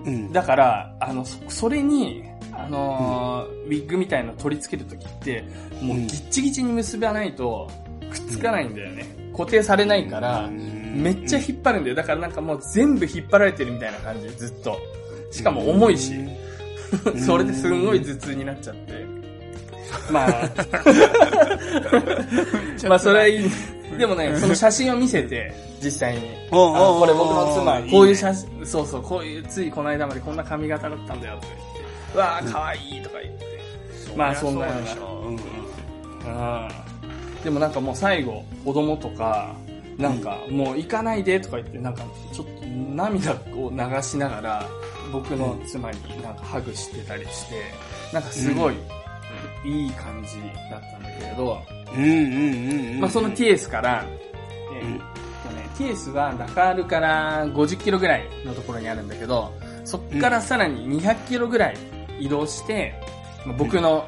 うん。だから、あの、そそれに、あのーウィッグみたいの取り付けるときって、もううんギッチギチに結ばないと、くっつかないんだよね。固定されないから、めっちゃ引っ張るんだよ。だからなんかもう全部引っ張られてるみたいな感じ、ずっと。しかも重いし。それですんごい頭痛になっちゃって。まあ、まあそれはいい。でもね、その写真を見せて、実際に。これ僕の妻、こういう写真、そうそう、こういう、ついこの間までこんな髪型だったんだよって、うわー、かわいいとか言って。まあそんなようなそうん。でもなんかもう最後、子供とか、なんかもう行かないでとか言って、なんかちょっと涙を流しながら、僕の妻になんかハグしてたりして、なんかすごいいい感じだったんだけれど、うんうんうんうん。まあそのティエスから、えーとね、ティエスはダカールから50キロぐらいのところにあるんだけど、そっからさらに200キロぐらい移動して、まあ僕の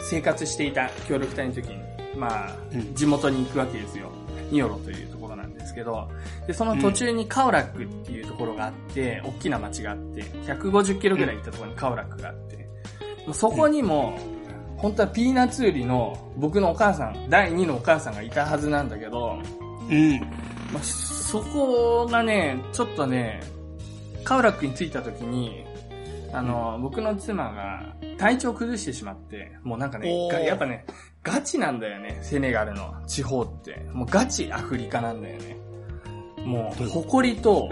生活していた協力隊の時に、まあうん、地元に行くわけですよ。ニオロというところなんですけど、で、その途中にカオラックっていうところがあって、大きな町があって、150キロぐらい行ったところにカオラックがあって、まあそこにも、本当はピーナッツ売りの僕のお母さん、第2のお母さんがいたはずなんだけど、うん。まあ、そこがね、ちょっとね、カウラックに着いた時に、あの、僕の妻が体調崩してしまって、もうなんかねやっぱね、ガチなんだよね、セネガルの地方って。もうガチアフリカなんだよね。もう、埃と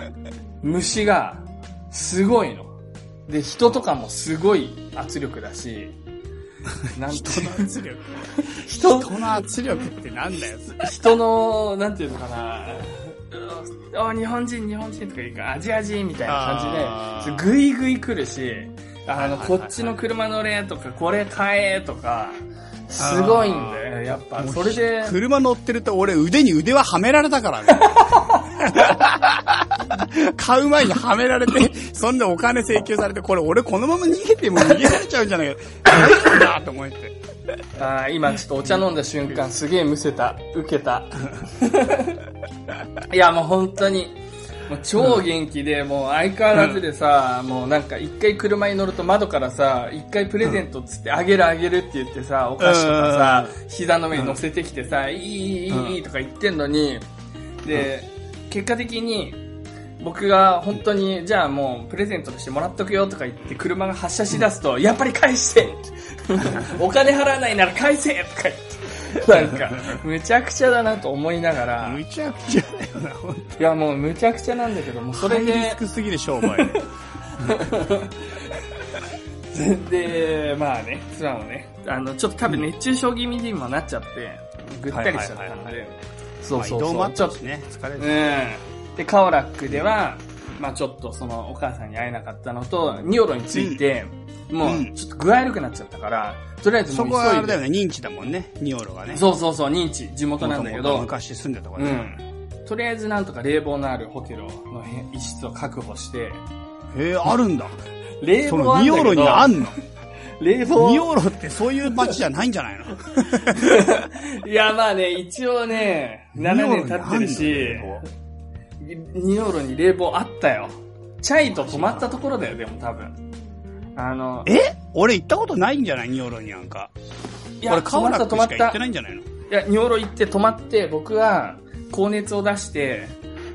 虫がすごいの。で、人とかもすごい圧力だし、なんて人の圧力。人人の圧力ってなんだよ。人の、なんていうのかな、うあ日本人、日本人とかいうか、アジア人みたいな感じで、ぐいぐい来るし、あの、こっちの車乗れとか、これ買えとか、すごいんだよ、やっぱ。それで、車乗ってると俺腕に腕ははめられたからね。買う前にはめられて、そんでお金請求されて、これ俺このまま逃げても逃げられちゃうんじゃないか。大丈夫だと思って。ああ、今ちょっとお茶飲んだ瞬間、すげえむせた。受けた。いや、もう本当に、もう超元気で、もう相変わらずでさ、うん、もうなんか一回車に乗ると窓からさ、一回プレゼントっつってあげるあげるって言ってさ、お菓子とかさ、膝の上に乗せてきてさ、いいいいいいとか言ってんのに、で、結果的に、僕が本当に、じゃあもうプレゼントとしてもらっとくよとか言って車が発車し出すと、やっぱり返して お金払わないなら返せとか言って、なんか、むちゃくちゃだなと思いながら、むちゃくちゃだよな、ほんといやもうむちゃくちゃなんだけど、もうそれでリス、クすぎる商売。で、まあね、ツアーもね、あの、ちょっと多分熱中症気味にもなっちゃって、ぐったりしちゃったんはいはいはいで、そうそうそう、動もあっちょっとたしね、疲れてうん。で、カオラックでは、まあちょっとそのお母さんに会えなかったのと、ニオロについて、もううんちょっと具合悪くなっちゃったから、とりあえずそもう急いで。こはあれだよね、認知だもんね、ニオロがね。そうそうそう、認知、地元なんだけど、昔住んでたとこね。うん。とりあえずなんとか冷房のあるホテルの部一室を確保して、へえ、あるんだ。冷そ房あんだけどのニオロにあんの？冷房ニオロってそういう街じゃないんじゃないの いや、まあね、一応ね、7年経ってるし、ニオロに冷房あったよ。チャイと泊まったところだよ、でも多分。あの、え？俺行ったことないんじゃない？ニオロになんか。いや、俺カオラック泊まっ。しか行ったてないんじゃないの？いや、ニオロ行って泊まって、僕は高熱を出して、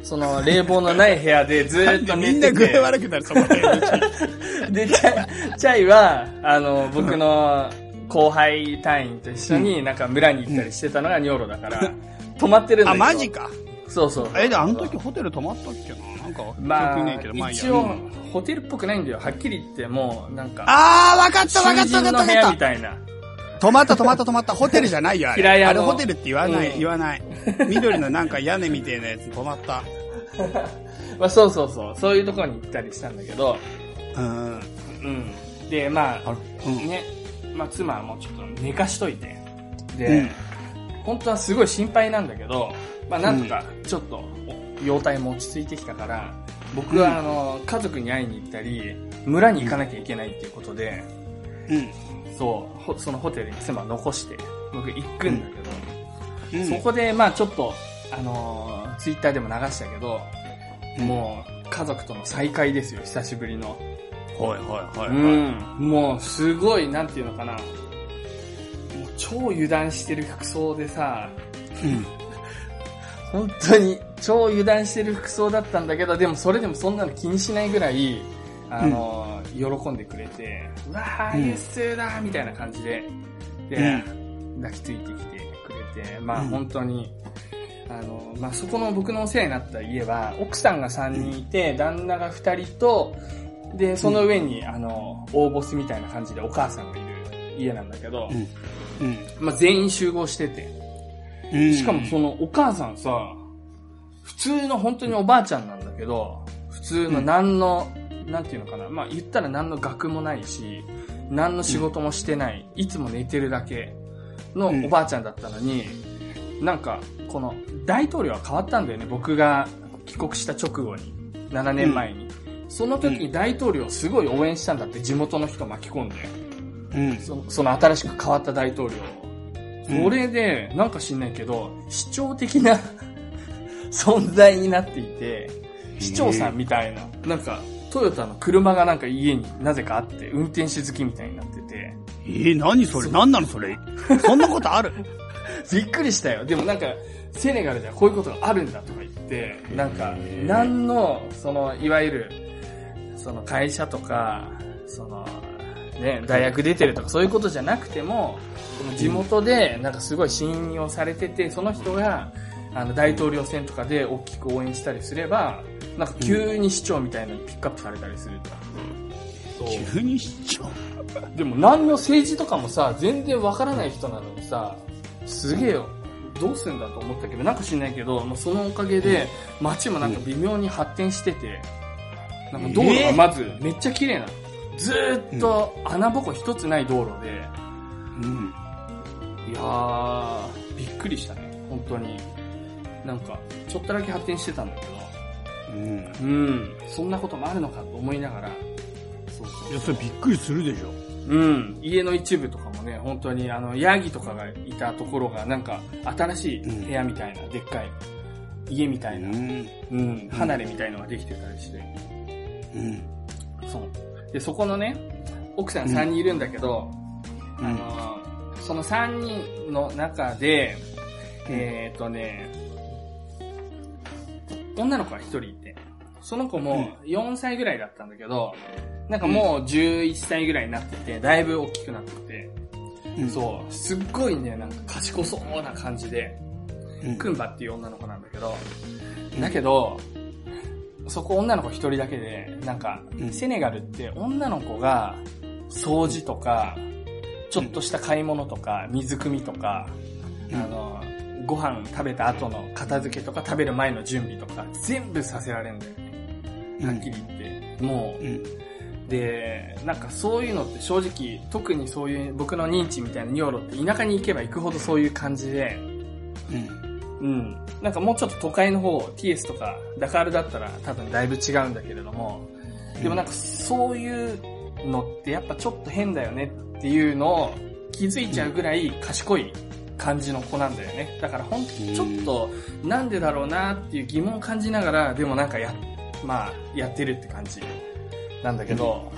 その冷房のない部屋でずーっと寝みんな具。合悪くなる、そこ で。で、チャイ、チャイは、あの、僕の後輩隊員と一緒になんか村に行ったりしてたのがニョロだから、泊まってるんだあ、けど。マジか。そうそう。え、で、あの時ホテル泊まったっけな？なんか、まあ記憶ねえけど、まあいいや一応うん、ホテルっぽくないんだよ。はっきり言って、もう、なんか、あー、わかったわか囚ったわかったわ人の部屋かった。みたいな。泊まった泊まった泊まった。ホテルじゃないよ、あれ。平屋のあれホテルって言わない、うん言わない。緑のなんか屋根みたいなやつに泊まった。まあそうそうそう、そういうところに行ったりしたんだけど、うん。うん。で、まあ、あれうん。ね、まあ妻はもうちょっと寝かしといて、で、うん本当はすごい心配なんだけど、まあなんとかちょっと、容態も落ち着いてきたから、僕はあの、家族に会いに行ったり、村に行かなきゃいけないっていうことで、うん。そう、ほそのホテルに妻残して、僕行くんだけど、うん。そこでまあちょっと、あのーツイッターでも流したけど、もう家族との再会ですよ、久しぶりの。はいはいはいはい。うん。もう、すごい、なんていうのかな。もう超油断してる服装でさ、うん。本当に超油断してる服装だったんだけど、でもそれでもそんなの気にしないぐらい、あの、喜んでくれて、うわー、うんユースーだみたいな感じで、で、抱きついてきてくれて、まあうん本当に、あの、まあそこの僕のお世話になった家は、奥さんが3人いて、旦那が2人と、で、その上に、あの、大ボスみたいな感じでお母さんがいる家なんだけど、うん。うん。まあ全員集合してて、うん。しかもそのお母さんさ、普通の本当におばあちゃんなんだけど、普通の何の、なんていうのかな、まあ言ったら何の学もないし、何の仕事もしてない、いつも寝てるだけのおばあちゃんだったのに、なんか、この大統領は変わったんだよね、僕が帰国した直後に、7年前に。その時に大統領をすごい応援したんだって、地元の人巻き込んで。うん。そのその新しく変わった大統領を。うん。それで、なんか知んないけど、市長的な 存在になっていて、市長さんみたいな、なんか、トヨタの車がなんか家になぜかあって、運転手好きみたいになってて、えー、何それ？何なのそれ？そんなことある？びっくりしたよ。でもなんか、セネガルではこういうことがあるんだとか言って、なんか、何の、その、いわゆる、その会社とか、その、ね、大学出てるとかそういうことじゃなくても、この地元でなんかすごい信用されてて、その人が、あの、大統領選とかで大きく応援したりすれば、なんか急に市長みたいなのにピックアップされたりすると。そう。急に市長？でも何の政治とかもさ、全然わからない人なのにさ、すげえよ。どうすんだと思ったけど、なんか知んないけど、まあ、そのおかげで、街もなんか微妙に発展してて、なんか道路がまずめっちゃ綺麗なの。ずーっと穴ぼこ一つない道路で、うん。いやー、びっくりしたね。本当に。なんか、ちょっとだけ発展してたんだけど、うん。うん、そんなこともあるのかと思いながら、そうそういや、それびっくりするでしょ。うん。家の一部とかもね、本当にあの、ヤギとかがいたところが、なんか、新しい部屋みたいな、でっかい、家みたいな、ん。うん、離れみたいのができてたりして、うん。そう。で、そこのね、奥さん3人いるんだけど、うんあの、その3人の中で、えーっとね、女の子が1人いて、その子も4歳ぐらいだったんだけど、なんかもう11歳ぐらいになってて、だいぶ大きくなってて、うん。そう、すっごいね、なんか賢そうな感じで、うん。クンバっていう女の子なんだけど、だけど、そこ女の子一人だけで、なんかう、んセネガルって女の子が掃除とか、ちょっとした買い物とか、水汲みとか、うんあの、ご飯食べた後の片付けとか食べる前の準備とか、全部させられるんだよね。はっきり言って。もう、うん。で、なんかそういうのって正直、特にそういう僕の認知みたいなニョーロって田舎に行けば行くほどそういう感じで、うん。うん。なんかもうちょっと都会の方、TS とかダカールだったら多分だいぶ違うんだけれども、でもなんかそういうのってやっぱちょっと変だよねっていうのを気づいちゃうぐらい賢い感じの子なんだよね。だからほんとちょっとなんでだろうなっていう疑問を感じながら、でもなんかや、まあやってるって感じなんだけど、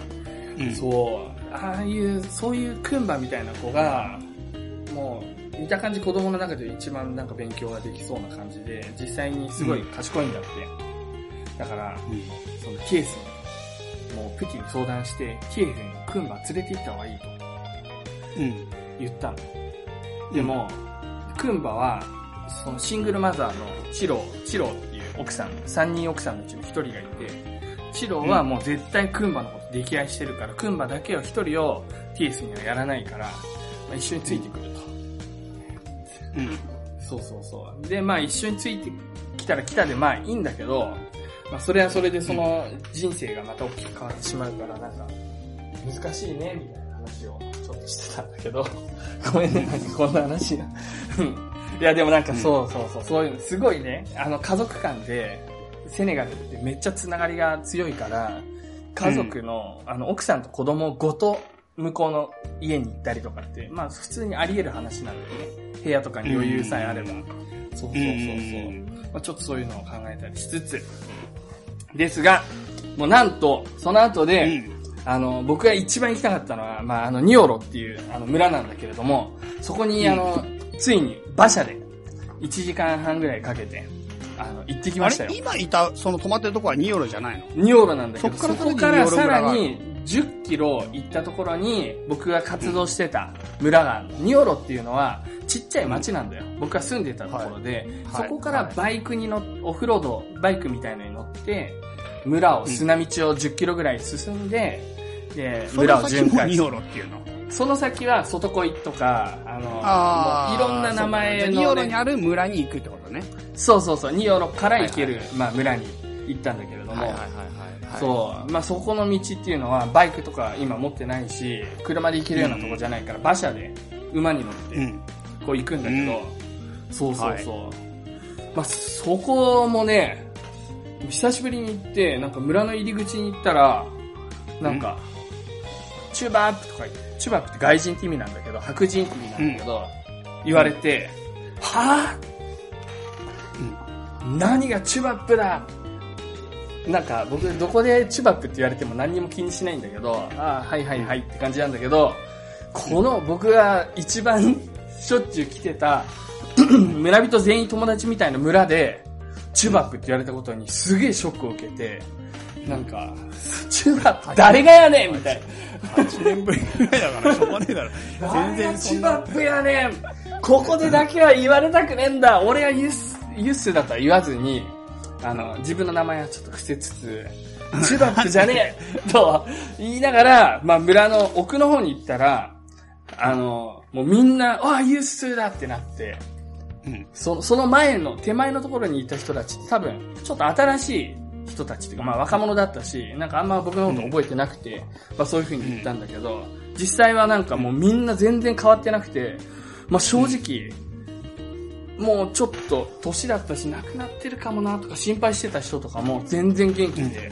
うん。そう、ああいう、そういうクンバみたいな子が、もう、見た感じ子供の中で一番なんか勉強ができそうな感じで、実際にすごい賢いんだって。だから、うん。そのキエスに、もうプティに相談して、キエフにクンバ連れて行った方がいいとうん。言ったの。でも、クンバは、そのシングルマザーのチロー、チローっ奥さん、三人奥さんのうちの一人がいて、チローはもう絶対クンバのこと溺愛してるから、クンバだけを一人をティエスにはやらないから、まあ、一緒についてくると。うん。そうそうそう。で、まあ一緒についてきたら来たでまあいいんだけど、まあ、それはそれでその人生がまた大きく変わってしまうから、なんか、難しいね、みたいな話をちょっとしてたんだけど、ごめんね、なんかこんな話が。うんいや、でもなんかそうそうそう、そういうの、すごいね、あの、家族間で、セネガルってめっちゃつながりが強いから、家族の、あの、奥さんと子供ごと、向こうの家に行ったりとかって、まあ、普通にあり得る話なんだよね。部屋とかに余裕さえあれば。そうそうそうそう。まあ、ちょっとそういうのを考えたりしつつ、ですが、もうなんと、その後で、うん。あの、僕が一番行きたかったのは、まあ、あの、ニオロっていう、あの、村なんだけれども、そこに、あの、ついに、馬車で、1時間半ぐらいかけて、あの、行ってきあましたよれ？今いた、その泊まってるとこは2ユーロじゃないの？ニオロなんだけど、そっからそこからさらにに10キロ行ったところに僕が活動してた村があるの。ニオロっていうのはちっちゃい町なんだよ。僕が住んでたところで、はいそこからバイクに乗っ、オフロード、バイクみたいのに乗って、村を、砂道を10キロぐらい進んで、で、村を巡2回すユるーロっていうの？その先は外恋とか、あの、あいろんな名前2ユの、ね、ーロにある村に行くってことね。そうそうそう、ニオロから行ける、まあ村に行ったんだけれども、はい。そう。まあ、そこの道っていうのは、バイクとか今持ってないし、車で行けるようなとこじゃないから、馬車で馬に乗って、うん。こう行くんだけど、うん。そうそうそう。まあ、そこもね、久しぶりに行って、なんか村の入り口に行ったら、なんか、チューバップとか言って、チューバップって外人って意味なんだけど、白人って意味なんだけど、言われて、はぁ、何がチューバップだ？なんか僕どこでチュバップって言われても何にも気にしないんだけど、ああ、はいはい。はいって感じなんだけど、この僕が一番しょっちゅう来てた 村人全員友達みたいな村で、チュバップって言われたことにすげえショックを受けて、なんか、チュバップ誰がやねんみたいな。8年ぶりぐらいだからしょうがねえだろ。全然そチんな。ュバップやねんここでだけは言われたくねえんだ俺はユッス、ユッスだとは言わずに、あの、自分の名前はちょっと伏せつつ、チュバップじゃねえと言いながら、まあ村の奥の方に行ったら、あの、もうみんな、ああ、ユッスだってなって、うん。そその前の、手前のところにいた人たちって多分、ちょっと新しい人たちっていうか、まあ若者だったし、なんかあんま僕のこと覚えてなくて、まあそういう風に言ったんだけど、実際はなんかもうみんな全然変わってなくて、まあ正直、もうちょっと年だったし亡くなってるかもなとか心配してた人とかも全然元気で、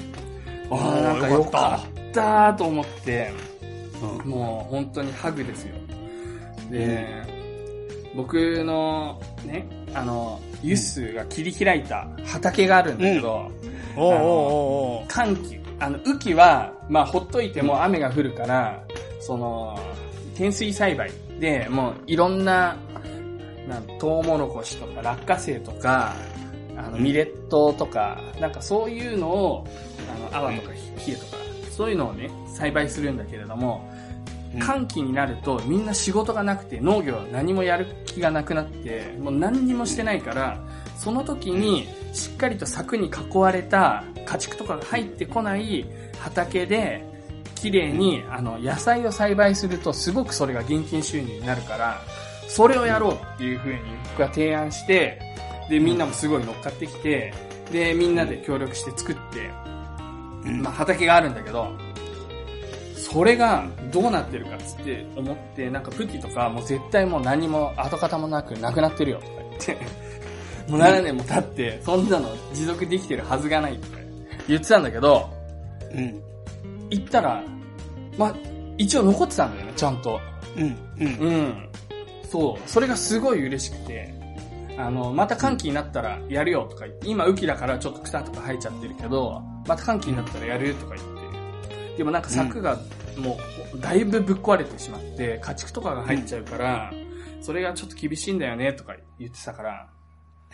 ああ、なんかよかったと思って、うん。もう本当にハグですよ。で、僕のね、あの、ユッスが切り開いた畑があるんだけど、お寒気、あの、雨季は、まあ、ほっといても雨が降るから、その、天水栽培で、もういろんな、なんトウモロコシとか落花生とか、あの、ミレットとか、なんかそういうのを、あの、泡とか冷えとか、そういうのをね、栽培するんだけれども、うん。寒気になるとみんな仕事がなくて農業何もやる気がなくなって、もう何にもしてないから、その時にしっかりと柵に囲われた家畜とかが入ってこない畑で、綺麗にあの野菜を栽培するとすごくそれが現金収入になるから、それをやろうっていう風に僕が提案して、で、みんなもすごい乗っかってきて、で、みんなで協力して作って、うん。まあ畑があるんだけど、それがどうなってるかっつって思って、なんかプティとかもう絶対もう何も跡形もなくなくなってるよとか言って、もう7年も経って、そんなの持続できてるはずがないとか言ってたんだけど、うん。行ったら、まあ、一応残ってたんだよね、ちゃんと。うん。うん。うん。そう。それがすごい嬉しくて、あの、また寒気になったらやるよとか言って、今雨季だからちょっと草とか生えちゃってるけど、また寒気になったらやるとか言って。でもなんか柵がもうだいぶぶっ壊れてしまって、家畜とかが入っちゃうから、それがちょっと厳しいんだよねとか言ってたから、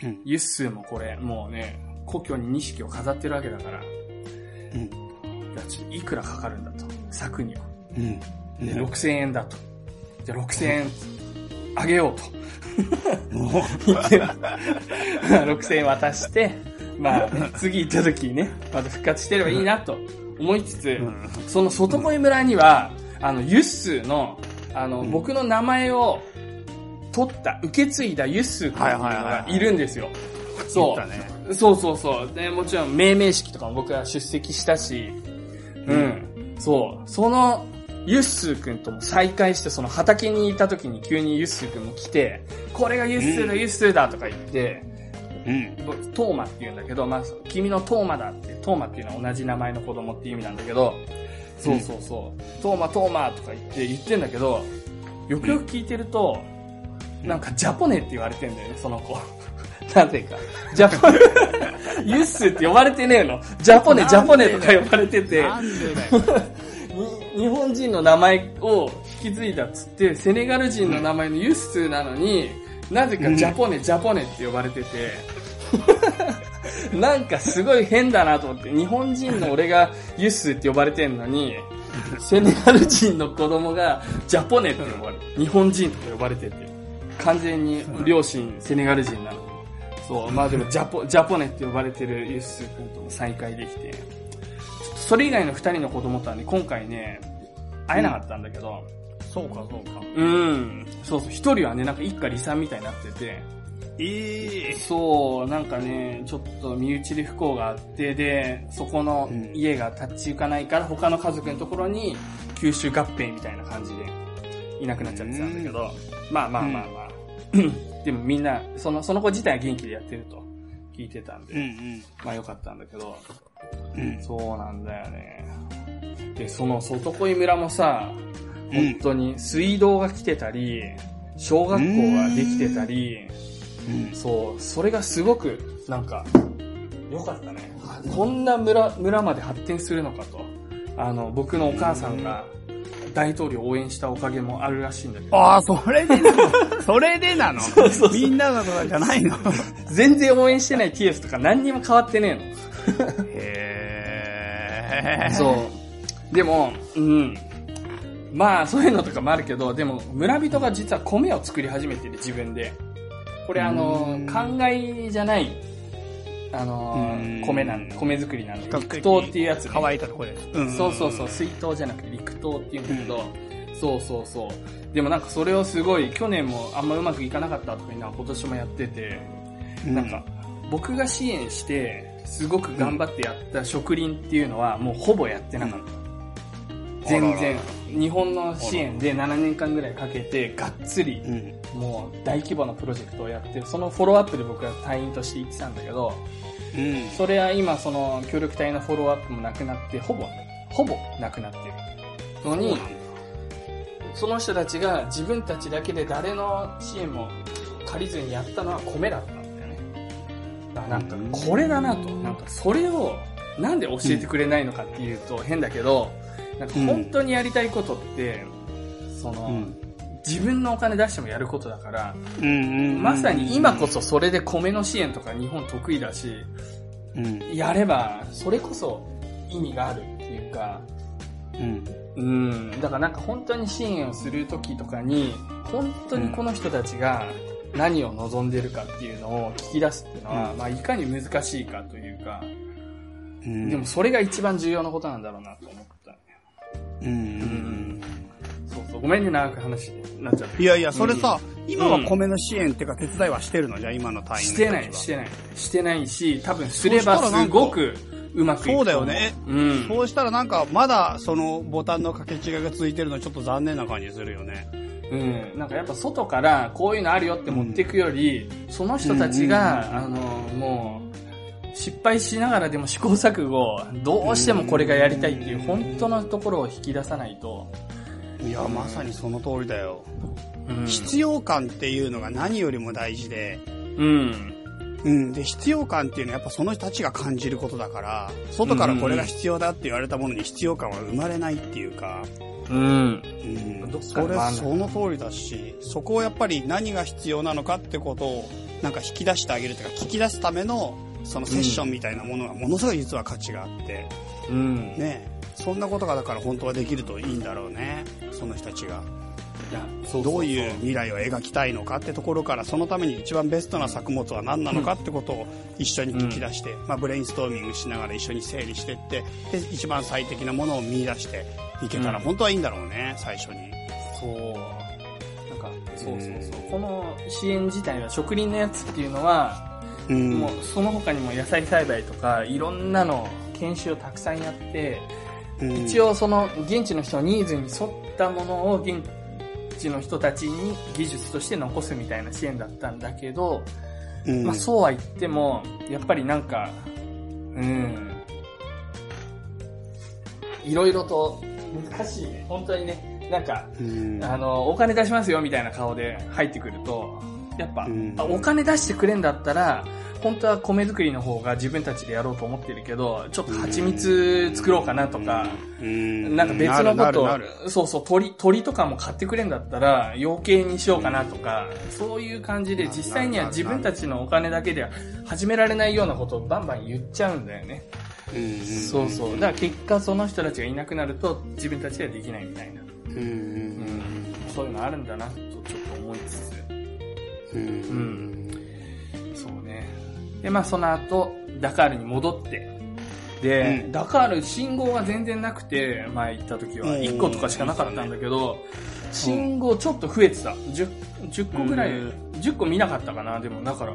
うん。ユッスーもこれもうね、故郷に錦を飾ってるわけだから、うん。いくらかかるんだと、柵には。うん。で、6000円だと。じゃあ6000円あげようと。もう 6000円渡して、まあ、ね、次行った時にね、また復活してればいいなと思いつつ、んその外越村には、あの、ユッスーの、あの、ん僕の名前を取った、受け継いだユッスー君がいるんですよ。そう。そうそうそう。で、もちろん命名式とかも僕は出席したし、うん。そう。その、ユッスーくんとも再会して、その畑にいた時に急にユッスーくんも来て、これがユッスーだ、うんユッスーだとか言って、うん。僕トーマって言うんだけど、まあ、君のトーマだって、トーマっていうのは同じ名前の子供っていう意味なんだけど、そうそうそう、トーマ、トーマとか言って言ってんだけど、よくよく聞いてると、なんかジャポネって言われてんだよね、その子。なんていうか、ジャポネ、ユッスーって呼ばれてねえの。ジャポネ、ジャポネとか呼ばれてて、日本人の名前を引き継いだっつって、セネガル人の名前のユッスーなのに、なぜかジャポネ、ジャポネって呼ばれてて、なんかすごい変だなと思って、日本人の俺がユッスーって呼ばれてんのに、セネガル人の子供がジャポネって呼ばれ日本人とか呼ばれてて、完全に両親セネガル人なの。に。そう、まあでもジャポ、ジャポネって呼ばれてるユッスー君とも再会できて、それ以外の二人の子供とはね、今回ね、会えなかったんだけど、そうか、そうか。うん、そうそう、一人はね、なんか一家離散みたいになってて、ええ。そう、なんかね、ちょっと身内で不幸があって、で、そこの家が立ち行かないから、他の家族のところに吸収合併みたいな感じで、いなくなっちゃってたんだけど、まあまあまあまあ。でもみんな、その、その子自体は元気でやってると聞いてたんで、うんうん。まあよかったんだけど、うん。そうなんだよね。で、その外恋村もさ、うん本当に水道が来てたり、小学校ができてたり、うん。そう、それがすごく、なんか、良かったね。こんな村、村まで発展するのかと。あの、僕のお母さんが大統領を応援したおかげもあるらしいんだけど、ああ、それでなの？それでなの？そうそうみんながとかじゃないの？全然応援してないキエフとか何にも変わってねへえ。えの。そう。でも、うん。まあ、そういうのとかもあるけど、でも、村人が実は米を作り始めてる、自分で。これあのうん、灌漑じゃない、あのうん、米なん、米作りなんで、陸糖っていうやつね、乾いたところです。うんそうそうそう、水筒じゃなくて陸糖っていうんだけど、そうそうそう。でもなんかそれをすごい、去年もあんまうまくいかなかったとかいうのは今年もやってて、うんなんか、僕が支援して、すごく頑張ってやった植林っていうのは、もうほぼやってなかった。全然。日本の支援で7年間ぐらいかけて、がっつり、うん。もう大規模なプロジェクトをやって、そのフォローアップで僕は隊員として行ってたんだけど、うん。それは今その協力隊のフォローアップもなくなって、ほぼ、ほぼなくなってるのに、その人たちが自分たちだけで誰の支援も借りずにやったのは米だったんだよね。だからなんかこれだなと、なんかそれをなんで教えてくれないのかっていうと変だけど、なんか本当にやりたいことって、その、うん自分のお金出してもやることだから、うんうん。まさに今こそそれで米の支援とか日本得意だし、うん。やれば、それこそ意味があるっていうか、うん。うん、だからなんか本当に支援をするときとかに、本当にこの人たちが何を望んでるかっていうのを聞き出すっていうのは、うんまあいかに難しいかというか、うん。でもそれが一番重要なことなんだろうなと思っ。うんうんそうそう、ごめんね、長く話になっちゃって。いやいや、それさ、今は米の支援っていうか手伝いはしてるのじゃあ今の隊員してない、してない。してないし、多分すればすごくうまくそうだよね。うん。そうしたらなんか、まだそのボタンの掛け違いが続いてるのちょっと残念な感じするよね。うん、なんかやっぱ外からこういうのあるよって持っていくより、その人たちが、あの、もう、失敗しながらでも試行錯誤、どうしてもこれがやりたいっていう本当のところを引き出さないと、いや、まさにその通りだよ。うん。必要感っていうのが何よりも大事で、うん。うん。で、必要感っていうのはやっぱその人たちが感じることだから、外からこれが必要だって言われたものに必要感は生まれないっていうか、うん。うんそれ、で回んないその通りだし、そこをやっぱり何が必要なのかってことを、なんか引き出してあげるというか、聞き出すための、そのセッションみたいなものがものすごい実は価値があって、うん。ねそんなことがだから本当はできるといいんだろうね。その人たちが。どういう未来を描きたいのかってところから、そのために一番ベストな作物は何なのかってことを一緒に聞き出して、まあブレインストーミングしながら一緒に整理していって、で、一番最適なものを見出していけたらうん本当はいいんだろうね、最初に。そう。なんか、そうそうそう。この支援自体は、植林のやつっていうのは、うん。もうその他にも野菜栽培とかいろんなの研修をたくさんやって、うん、一応その現地の人のニーズに沿ったものを現地の人たちに技術として残すみたいな支援だったんだけど、うん、まあそうは言っても、やっぱりなんか、うん、いろいろと難しいね。本当にね、なんか、うん、あの、お金出しますよみたいな顔で入ってくると、やっぱ、うんあお金出してくれんだったら、本当は米作りの方が自分たちでやろうと思ってるけど、ちょっと蜂蜜作ろうかなとか、うん、なんか別のことそうそう、鳥、鳥とかも買ってくれんだったら、余計にしようかなとか、そういう感じで、実際には自分たちのお金だけでは始められないようなことをバンバン言っちゃうんだよね。うんそうそう。だから結果その人たちがいなくなると、自分たちではできないみたいな。うんうんそういうのあるんだな、とちょっと思いつつ。うんうんうんそうね。で、まあその後、ダカールに戻って、で、うんダカール信号が全然なくて、前行った時はうん1個とかしかなかったんだけど、信号ちょっと増えてた。10, 10個ぐらい、うん10個見なかったかな、でもだから、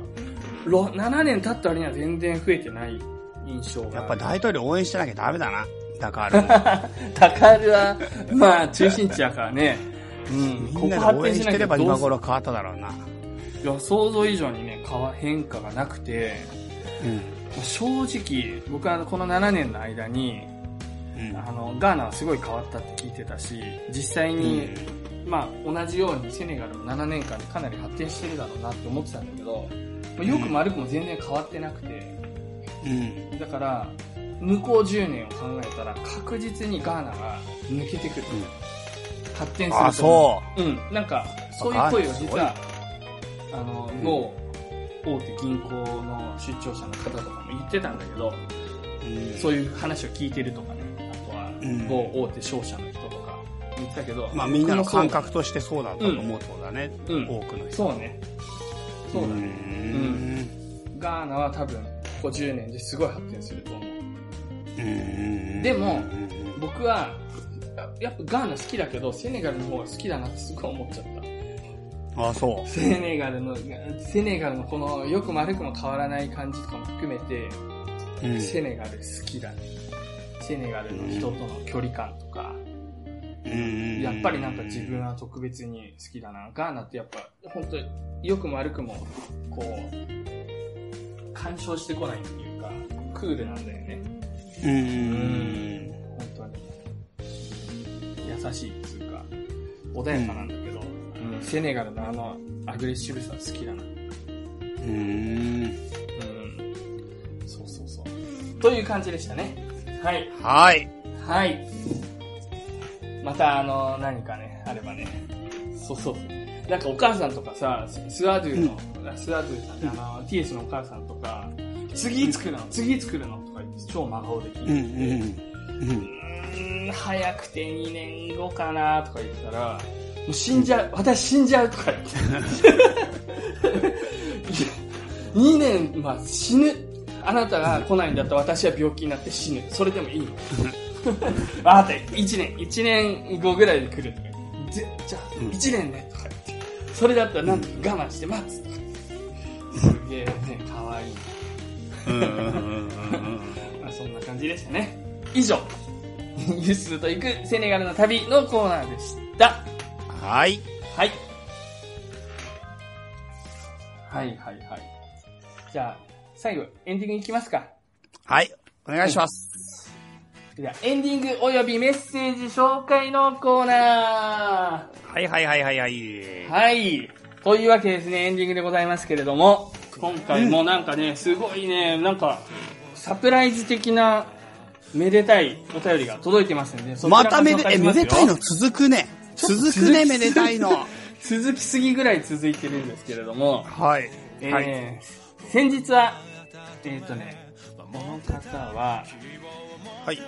ろ7年経った割には全然増えてない印象が。やっぱ大統領応援してなきゃダメだな。だから、ダカールは、まあ中心地やからね。うん、みここ発展しなしてれば今頃変わっただろうな。いや、想像以上にね、変化がなくて、うん。正直、僕はこの7年の間に、うん。あの、ガーナはすごい変わったって聞いてたし、実際に、まあ、同じようにセネガルも7年間でかなり発展してるだろうなって思ってたんだけど、まあよくも悪くも全然変わってなくて、うん。だから、向こう10年を考えたら確実にガーナが抜けてくる。発展すると思あ、そう。ん、なんか、そういう声を実は、あの、某大手銀行の出張者の方とかも言ってたんだけど、う。うんそういう話を聞いてるとかね、あとはうん某大手商社の人とか言ってたけど、まあみんなの感覚としてそうだったと思うってことだね。うん多くの人。そうね。そうだね。ね。ガーナは多分、ここ10年ですごい発展すると思う。うん。でもうん僕は、やっぱガーナ好きだけど、セネガルの方が好きだなってすごい思っちゃった。あ、そセネガルの、セネガルのこの良くも悪くも変わらない感じとかも含めて、う。うん。セネガル好きだね。セネガルの人との距離感とか、うんやっぱりなんか自分は特別に好きだな。ガーナってやっぱ、本当に良くも悪くも、こう、干渉してこないっていうか、クールなんだよね。うん。うん本当に。優しいっていうか、穏やかなんだけど、うんセネガルのあのアグレッシブさ好きだな。うん。うん。そうそうそう。という感じでしたね。はい。はい。はい。また、あの、何かね、あればね。そうそう。なんかお母さんとかさ、スワドゥの、スワドゥさんって、あの、TS のお母さんとか、次作るの、次作るのとか言って、超真顔で聞いてて、うん。うん。早くて2年後かなとか言ったら、もう死んじゃう、私死んじゃうとか言って。2年、まあ死ぬ。あなたが来ないんだったら私は病気になって死ぬ。それでもいいの。あ、あと1年、1年後ぐらいで来るとか言って。ぜじゃあ、うん1年ねとか言って。それだったらなんとか我慢して待つとか言って。すげえね、かわいい。まあ、そんな感じでしたね。以上、ユスと行くセネガルの旅のコーナーでした。はい。はい。はいはいはい。じゃあ、最後、エンディングいきますか。はい。お願いします。じゃあ、エンディングおよびメッセージ紹介のコーナはいはいはいはいはい。ー。はい。というわけですね、エンディングでございますけれども、今回もなんかね、すごいね、なんか、サプライズ的な、めでたいお便りが届いてますんで、まためで、え、めでたいの続くね。続くね、めでたいの。続きすぎぐらい続いてるんですけれども、はい。えーはい。先日は、えっ、とね、この方は、はい。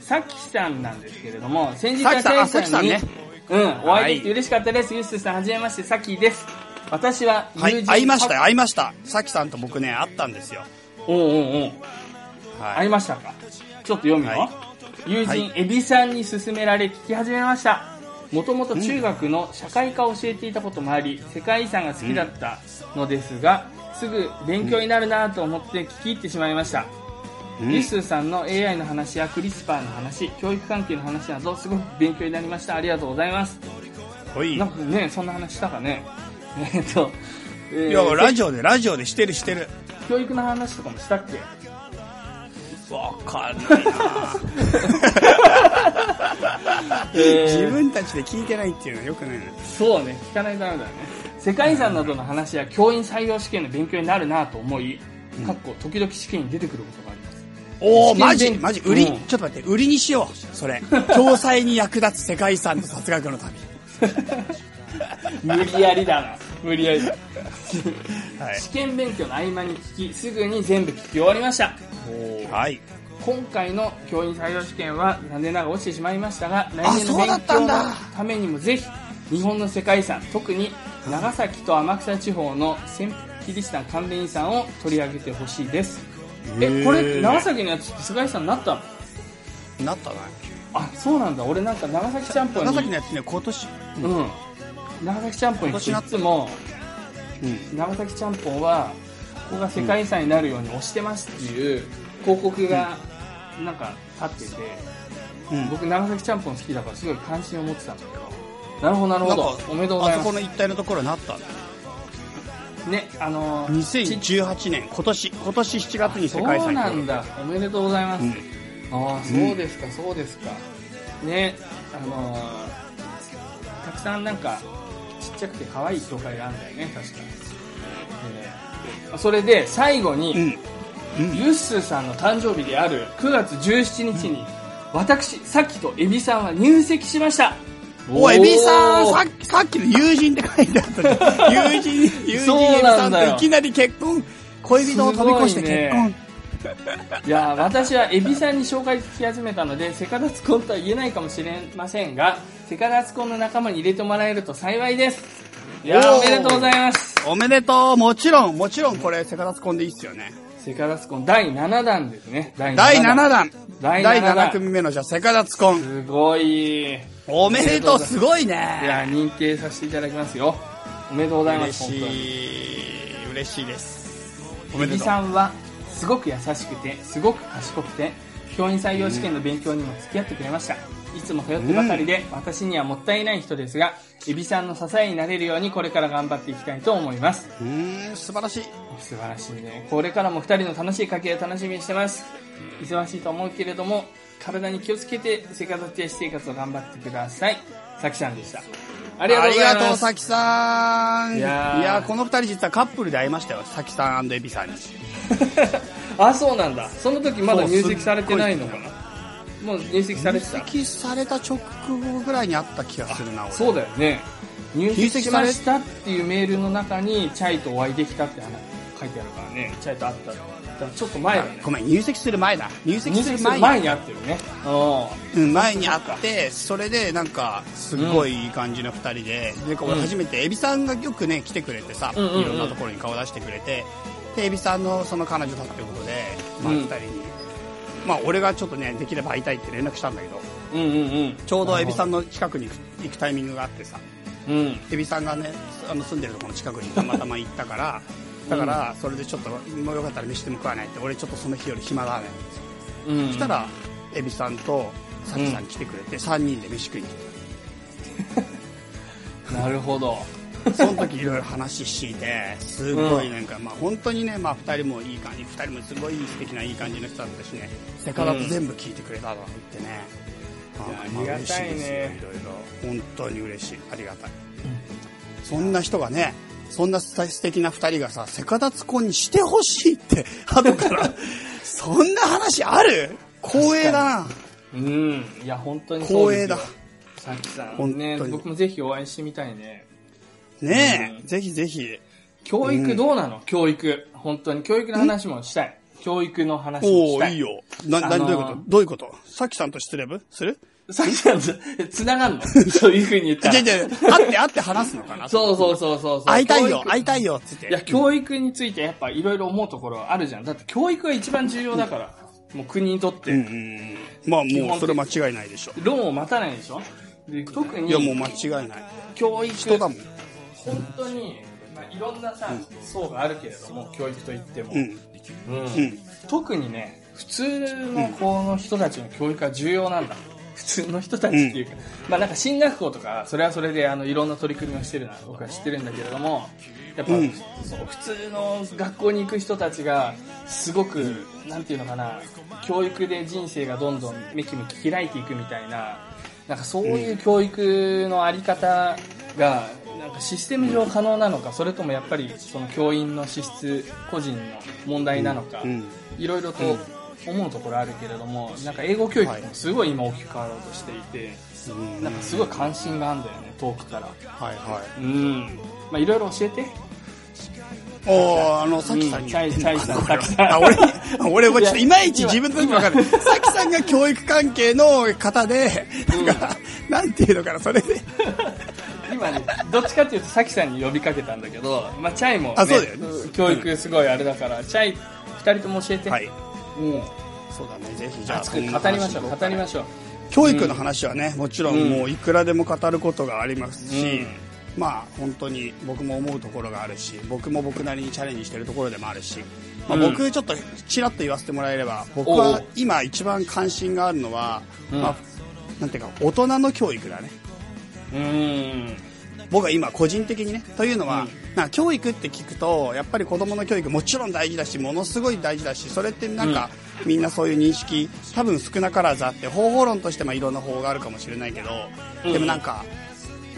さきさんなんですけれども、先日はさきさんに、さきさうん、お会いできてはい嬉しかったです。ゆっすーさん、はじめまして、さきです。私ははい。友人、会いましたよ、会いました。さきさんと僕ね、会ったんですよ。おうおうおうはい。会いましたか？ちょっと読むよ。はい友人、はいエビさんに勧められ聞き始めました。もともと中学の社会科を教えていたこともあり、世界遺産が好きだったのですが、すぐ勉強になるなと思って聞き入ってしまいました。うんリッスーさんの AI の話やクリスパーの話、教育関係の話などすごく勉強になりました。ありがとうございます。ほい。いなんかね、そんな話したかね。えっと、えーや、ラジオで、ラジオでしてるしてる。教育の話とかもしたっけ？わかんないなえー 自分たちで聞いてないっていうのはよくないな。そうね、聞かないとダメだね。世界遺産などの話や教員採用試験の勉強になるなと思い、かっこ時々試験に出てくることがあります。おー、試験マジ勉マジ売り、うんちょっと待って、売りにしよう。それ。共済に役立つ世界遺産と雑学の旅。無理やりだな。無理やりだ。はい。試験勉強の合間に聞き、すぐに全部聞き終わりました。はい。今回の教員採用試験は残念ながら落ちてしまいましたが、来年の勉強のっためにもぜひ、日本の世界遺産、特に長崎と天草地方のキリシタン関連遺産を取り上げてほしいです。え、これ、長崎のやつって世界遺産になったの？なったな。あ、そうなんだ。俺なんか長崎ちゃんぽんに。長崎のやつね、今年。うん。長崎ちゃんぽんにいつも、うん。長崎ちゃんぽんは、ここが世界遺産になるように推してますっていう広告が、なんか立ってて、うん。僕長崎ちゃんぽん好きだからすごい関心を持ってたんだけど。なるほど、なるほど。おめでとうございまあそこの一帯のところになったんだ。す。ね、あのー、2018年、今年、今年7月に世界遺そう産になんだ。おめでとうございます。うんああ、そうですか、そうですか。ね、あのーたくさんなんか、ちっちゃくて可愛い教会があるんだよね、確か。えーそれで、最後に、うん。うん。ユッスーさんの誕生日である9月17日に、私、さっきとエビさんは入籍しました。おい、エビさん、さっき、さっきの友人って書いてあった 友人、友人エビさなんといきなり結婚、恋人を飛び越して結婚。いや私はエビさんに紹介聞き始めたのでセカダツコンとは言えないかもしれませんがセカダツコンの仲間に入れてもらえると幸いですいやーおーおめでとうございますおめでとう。もちろん、もちろんこれ、セカダツコンでいいっすよね。セカダツコン第7弾ですね第第7弾。第第7弾7組目のじゃあ、セカダツコン。すごいいおめでとう、すごいやね。認定させていただきますよおめでとうございます嬉本当にしい、嬉しいです。おめでとう。さんはすごく優しくてすごく賢くて教員採用試験の勉強にも付き合ってくれましたいつも頼ってばかりで、私にはもったいない人ですがエビさんの支えになれるようにこれから頑張っていきたいと思います。うーん、素晴らしい。素晴らしいね。これからも2人の楽しい掛け合いを楽しみにしてます。忙しいと思うけれども体に気をつけて生活や私生活を頑張ってください。さきさんでした。あありがとうごりがとう、ざいますさきさん。いいやこの二人実はカップルで会いましたよ。さきさんエビさんに。あそうなんだ。その時まだ入籍されてないのかな？もう入籍されてた。入籍された直後ぐらいにあった気がするな、俺。そうだよね。入籍し籍されましたっていうメールの中にチャイとお会いできたって話書いてあるからね。チャイと会った。だからちょっと前だね。ごめん、入籍する前だ。入籍入する前に。会ってるね。うん、前に会って、それでなんか、すっごいいい感じの二人で、ううん。初めて、エビさんがよくね、来てくれてさ、いうんうんうん。ろんなところに顔出してくれて、で、エビさんのその彼女だってことで、まあうん。二人に、まあ俺がちょっとね、できれば会いたいって連絡したんだけど、うんうんうん。ちょうどエビさんの近くに行くタイミングがあってさ、うん。エビさんがね、あの住んでるところの近くにたまたま行ったから、だから、それでちょっと、もうよかったら飯でも食わないって、俺ちょっとその日より暇だね。うん。そしたら、エビさんとサキさん来てくれて、3人で飯食いに来 なるほど。て、その時いろいろ話して、すごいなんか、まあ本当にね、まあ2人もいい感じ、2人もすごい素敵ないい感じの人だったしね、セカだと全部聞いてくれたとか言ってね、まいやありがたいね。いろいろ。本当に嬉しい。ありがたい。そんな人がね、そんな素敵な2人がさ、セカダツコンにしてほしいって、後から、そんな話ある？光栄だな。うん。いや本当に光栄だ。さきさん。ね僕もぜひお会いしてみたいねねえ、うん。ぜひぜひ。教育どうなの、教育。本当に。教育の話もしたい。教育の話もおしたい。おいいよ。な、な、あのーどういうこと？どういうこと？さきさんと失礼部する？さきさんと繋がんの？そういう風に言ったら。じゃじゃ会って会って話すのかな？そうそうそうそう。そう会いたいよ会いたいよ、つって。いや、教育についてやっぱいろいろ思うところあるじゃん。だって教育が一番重要だから、もう国にとって、うんうんうん。まあもう、それ間違いないでしょ。論を待たないでしょ？で特にいや、もう間違いない。教育、人だもん。本当に、まあ、いろんなさ、層があるけれども、教育といっても。うん。うんうん。特にね、普通の子の人たちの教育が重要なんだ。普通の人たちっていうか、まあなんか進学校とか、それはそれであのいろんな取り組みをしてるのは僕は知ってるんだけれども、やっぱ、うんそう普通の学校に行く人たちが、すごく、なんていうのかな、教育で人生がどんどんめきめき開いていくみたいな、なんかそういう教育のあり方が、なんかシステム上可能なのか、それともやっぱりその教員の資質、個人の問題なのか、うん。いろいろと思うところあるけれども、なんか英語教育もすごい今大きく変わろうとしていて、うんなんかすごい関心があるんだよね、遠くから。はいはうん。まあいろいろ教えて。い。おー、あの、さきさんにチャイ、言ってチャイさん、さきさん。あ、俺俺、俺ちょっといまいち今自分の時わかる。さきさんが教育関係の方で、なんか、なんていうのかな、それで。今ね、どっちかっていうと、さきさんに呼びかけたんだけど、まあチャイも、ね、あそうだよね教育すごいあれだから、チャイ、二人とも教えて。はい。うん。そうだね、ぜひじゃあ、熱く語りましょう、語りましょう。教育の話はね、もちろんうんもういくらでも語ることがありますし、うんまあ本当に僕も思うところがあるし、僕も僕なりにチャレンジしてるところでもあるし、まあ、うん僕ちょっとちらっと言わせてもらえれば、僕おはう今一番関心があるのは、うんまあ、なんていうか大人の教育だね。うん。僕は今個人的にねというのは、うん。な教育って聞くとやっぱり子供の教育もちろん大事だしものすごい大事だしそれってなんか、みんなそういう認識多分少なからずあって方法論としてまあいろんな方法があるかもしれないけど、うん。でもなんか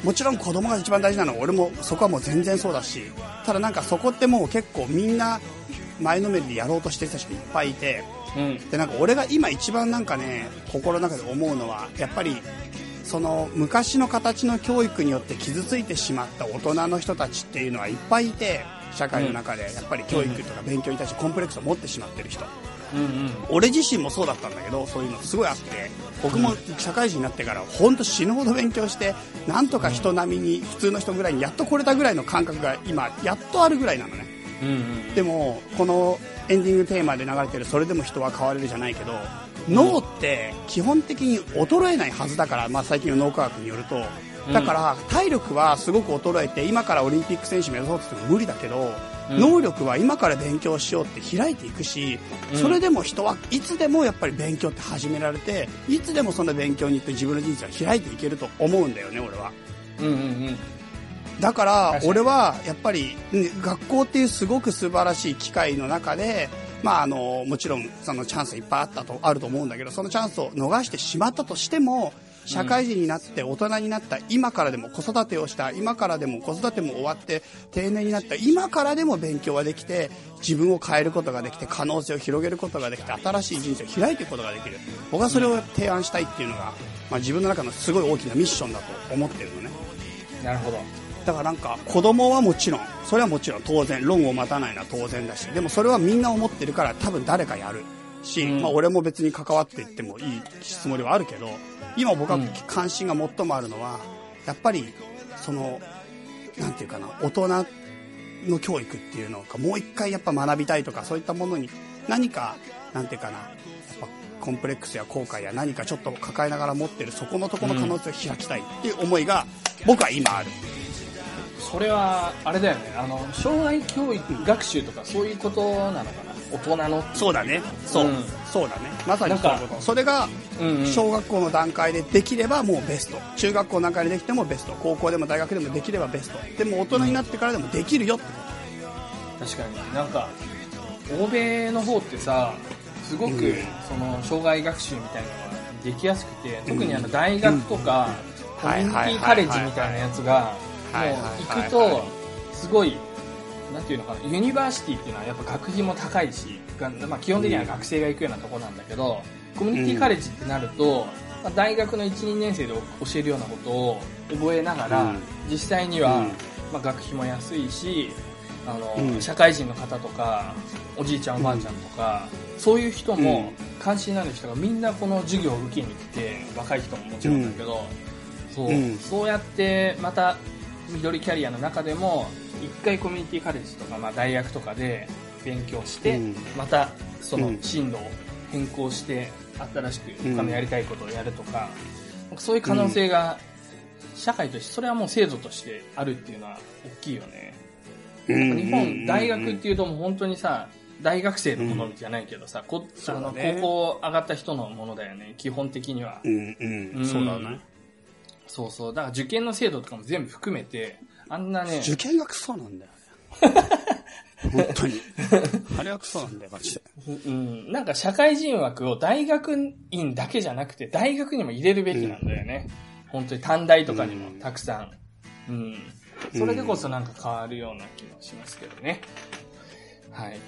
もちろん子供が一番大事なのは俺もそこはもう全然そうだしただなんかそこってもう結構みんな前のめりでやろうとしてる人たちがいっぱいいてうん。でなんか俺が今一番なんかね心の中で思うのはやっぱりその昔の形の教育によって傷ついてしまった大人の人たちっていうのはいっぱいいて社会の中でやっぱり教育とか勉強に対してコンプレックスを持ってしまってる人うんうん。俺自身もそうだったんだけどそういうのすごいあって僕も社会人になってから本当死ぬほど勉強してなんとか人並みに普通の人ぐらいにやっと来れたぐらいの感覚が今やっとあるぐらいなのねうんうん。でもこのエンディングテーマで流れてる「それでも人は変われる」じゃないけど脳って基本的に衰えないはずだから、まあ、最近の脳科学によると。だから体力はすごく衰えて今からオリンピック選手目指そうとしても無理だけど、うん。能力は今から勉強しようって開いていくし、うん。それでも人はいつでもやっぱり勉強って始められていつでもその勉強に行って自分の人生は開いていけると思うんだよね俺は。うんうんうん。だから俺はやっぱりね学校っていうすごく素晴らしい機会の中で、まあ、あのもちろんそのチャンスいっぱいあったとあると思うんだけどそのチャンスを逃してしまったとしても社会人になって大人になった今からでも子育てをした今からでも子育ても終わって定年になった今からでも勉強ができて自分を変えることができて可能性を広げることができて新しい人生を開いていくことができる僕はそれを提案したいっていうのが、まあ、自分の中のすごい大きなミッションだと思ってるのね。なるほど。だからなんか子供はもちろんそれはもちろん当然論を待たないのは当然だしでもそれはみんな思ってるから多分誰かやるし、うんまあ、俺も別に関わっていってもいいつもりはあるけど今僕はうん関心が最もあるのはやっぱりそのなんていうかな大人の教育っていうのかもう一回やっぱ学びたいとかそういったものに何かなんていうかなやっぱコンプレックスや後悔や何かちょっと抱えながら持ってるそこのところの可能性を開きたいっていう思いが僕は今ある。それは、あれだよね。あの、障害教育学習とかそういうことなのかな？大人の。そうだね。そう。うんそうだね。まさにそういうこと。それが、うんうん。小学校の段階でできればもうベスト。中学校の段階でできてもベスト。高校でも大学でもできればベスト。でも大人になってからでもできるよってこ確かになんか欧米の方ってさすごく、うんその生涯学習みたいなのができやすくて特にあの大学とか、コミュニティカレッジみたいなやつが行くとすごいなんていうのかな university っていうのはやっぱ学費も高いし、がまあ、基本的には学生が行くようなとこなんだけど、コミュニティカレッジってなると、まあ、大学の12年生で教えるようなことを覚えながら、うん。実際には、うん。まあ、学費も安いしあの、うん。社会人の方とかおじいちゃんおばあちゃんとか、そういう人も、うん。関心のある人がみんなこの授業を受けに来て若い人ももちろんだけど、そう。うん。そうやってまた緑キャリアの中でも一回コミュニティカレッジとか、まあ、大学とかで勉強して、うんまたそのうん進路を変更して新しくうん他のやりたいことをやるとか、そういう可能性が社会としてそれはもう制度としてあるっていうのは大きいよね。うん日本、大学っていうともう本当にさ、大学生のものじゃないけどさ、こあの高校上がった人のものだよね、基本的には。うんうん。うんそうだね。そうそう。だから受験の制度とかも全部含めて、あんなね、受験がクソなんだよね。本当に。あれはクソなんだよ、マジで。うん、なんか社会人枠を大学院だけじゃなくて、大学にも入れるべきなんだよね。本当に短大とかにもたくさん。うん。それでこそなんか変わるような気もしますけどね。はい。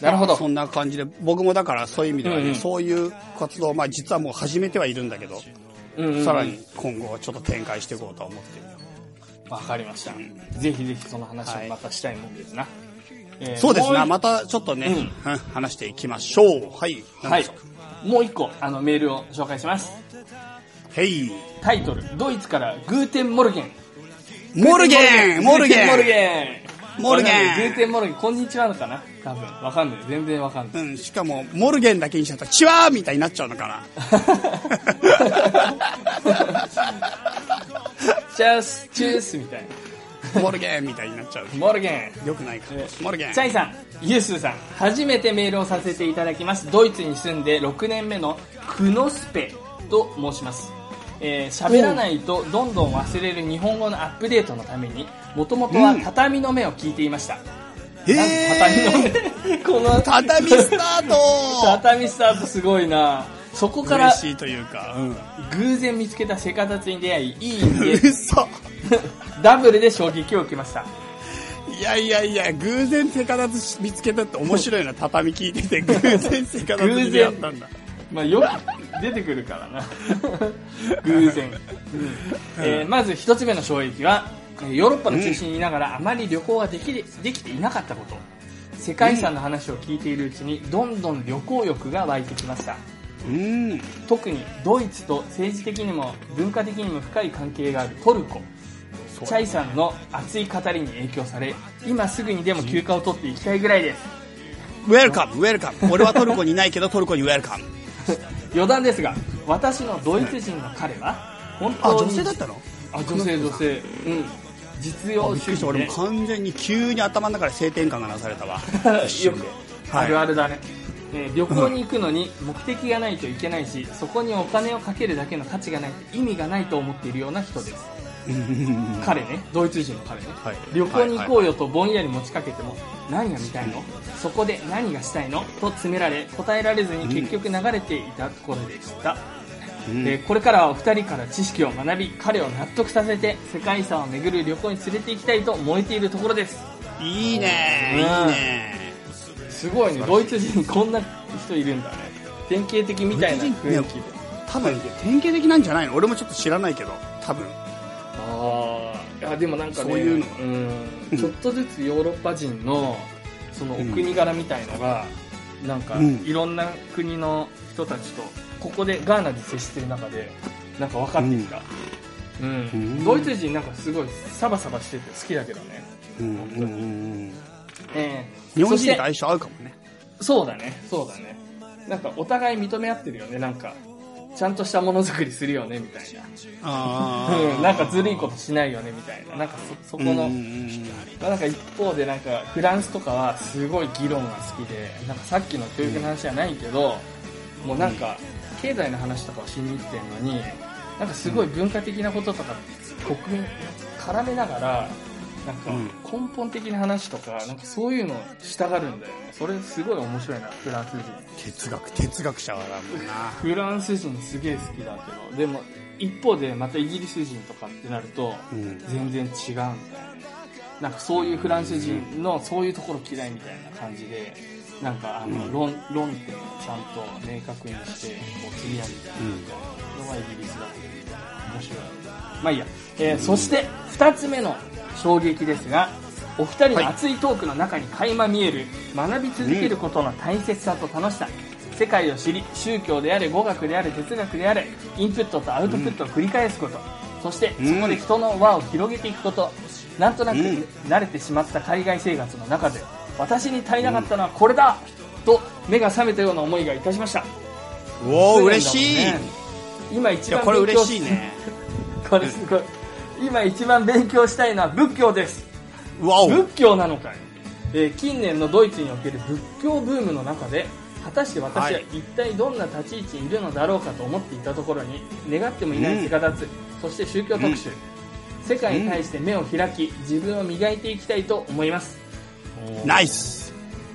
なるほど。そんな感じで、僕もだからそういう意味ではね、うんうんそういう活動、まあ実はもう始めてはいるんだけど、うんうんうんさらに今後はちょっと展開していこうとは思ってるよ。わかりました。ぜひぜひその話をまたしたいもんですな。えーそうですな、もうまたちょっとね、ううん話していきましょう。はい。はい何でしょう。もう一個、あの、メールを紹介します。へい。タイトル、ドイツから Guten Morgen。Morgen Morgen Morgen Morgen わかんない Guten Morgen、こんにちはのかな？多分。わかんない。全然わかんない。うん、しかも、 Morgen だけにしちゃったら、チワーみたいになっちゃうのかな？チャース、チュースみたい Morgen みたいになっちゃう。な。 Morgen。よくないかえ。 Morgen。チャイさん、ユースーさん、初めてメールをさせていただきます。ドイツに住んで6年目のクノスペと申します。えー喋らないとどんどん忘れる日本語のアップデートのために、もともとは畳の目を聞いていました。へなんー畳の目。この畳スタート 畳スタートすごいなそこから嬉しいというか、うん。偶然見つけたセカダツに出会い、いい嘘 ダブルで衝撃を受けました。いやいやいや、偶然セカダツ見つけたって面白いな、畳聞いてて、偶然セカダツに出会ったんだ。まあよく出てくるからな。偶然。うんえーまず一つ目の衝撃は、えーヨーロッパの中心にいながらあまり旅行ができでできていなかったこと。世界遺産の話を聞いているうちにどんどん旅行欲が湧いてきました。うん。特にドイツと政治的にも文化的にも深い関係があるトルコ。チャイさんの熱い語りに影響され、今すぐにでも休暇を取っていきたいぐらいです。ウェルカム、ウェルカム。俺はトルコにいないけど、トルコにウェルカム。余談ですが、私のドイツ人の彼は、本あ、当に女性だったの？あ、女性女性。うん。実用主義でも完全に急に頭の中で性転換がなされたわ。一 よく。あるあるだね。えー旅行に行くのに目的がないといけないし、そこにお金をかけるだけの価値がないと意味がないと思っているような人です。彼ね、ドイツ人の彼ね。はい旅行に行こうよとぼんやり持ちかけても、何が見たいの？そこで何がしたいの？と詰められ、答えられずに結局流れていたところでした。うんえーこれからはお二人から知識を学び、彼を納得させて、世界遺産を巡る旅行に連れて行きたいと燃えているところです。いいねうんいいねすごいね、ドイツ人こんな人いるんだね。典型的みたいな雰囲気で。多分、典型的なんじゃないの？俺もちょっと知らないけど、多分。ああ、いやでもなんかね、そういうの。うん、ちょっとずつヨーロッパ人の、そのお国柄みたいのが、なんか、うん。いろんな国の人たちと、ここでガーナで接してる中で、なんか分かってきた。うん。うん。ドイツ人なんかすごいサバサバしてて好きだけどね。うん。うん。うんえー日本人と相性合うかもね。そうだね、そうだね。なんかお互い認め合ってるよね、なんか。ちゃんとしたものづくりするよね、みたいな。あ うん、なんかずるいことしないよね、みたいな。なんかそ、そこの、うんうんうんまあなんか一方でなんかフランスとかはすごい議論が好きで、なんかさっきの教育の話じゃないけど、もうなんか経済の話とかをしに行ってんのに、なんかすごい文化的なこととか国民絡めながら、なんか根本的な話とか、なんかそういうのしたがるんだよね。それすごい面白いな、フランス人。哲学、哲学者だもんな。フランス人すげえ好きだけど、でも一方でまたイギリス人とかってなると、うん全然違うんだよね。なんかそういうフランス人のそういうところ嫌いみたいな感じで、なんかあの論論点をちゃんと明確にして、こう釣り上げてみたいなのがイギリスだけど、面白い。まあいいや。えーそして二つ目の衝撃ですが、お二人の熱いトークの中に垣間見える学び続けることの大切さと楽しさ、世界を知り宗教であれ語学であれ哲学であれインプットとアウトプットを繰り返すこと、そしてそこで人の輪を広げていくことなんとなくうん。慣れてしまった海外生活の中で私に足りなかったのはこれだ、と目が覚めたような思いがいたしました。おー、嬉しい。い今一や、番これ嬉しいね。これすごい今一番勉強したいのは仏教です。仏教なのかよ、えー近年のドイツにおける仏教ブームの中で果たして私ははい。一体どんな立ち位置にいるのだろうかと思っていたところに願ってもいないセカダツ、そして宗教特集、世界に対して目を開き自分を磨いていきたいと思います、ナイス。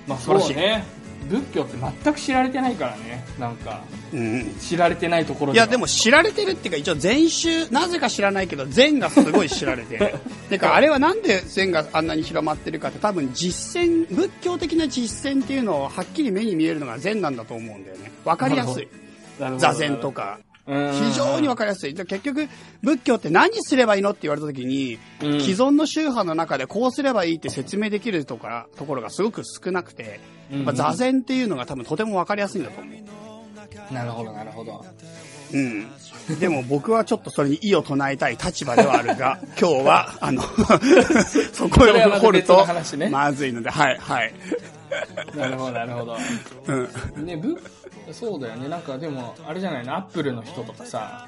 まあ素晴らしい。そうね仏教って全く知られてないからねなんかうん。知られてないところいや、でも知られてるっていうか、一応禅宗、なぜか知らないけど、禅がすごい知られてる。てか、あれはなんで禅があんなに広まってるかって、多分実践、仏教的な実践っていうのをはっきり目に見えるのが禅なんだと思うんだよね。わかりやすい。座禅とか。うん非常にわかりやすい。で結局、仏教って何すればいいのって言われた時に、うん既存の宗派の中でこうすればいいって説明できるとか、ところがすごく少なくて、うんまあ座禅っていうのが多分とてもわかりやすいんだと思う。なるほどなるほどうん。でも僕はちょっとそれに異を唱えたい立場ではあるが、今日は、あの、そこを掘るとまずいので、はい、はい。なるほどなるほどうん。ねぶそうだよねなんかでもあれじゃないの？アップルの人とかさ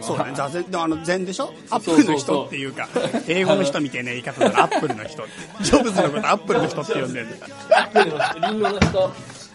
そうだね、座禅、あの、禅でしょ？アップルの人っていうか、英語の人みたいな言い方だな、アップルの人って。ジョブズのことアップルの人って呼んでる。んだ。アップルの人。リンゴの人。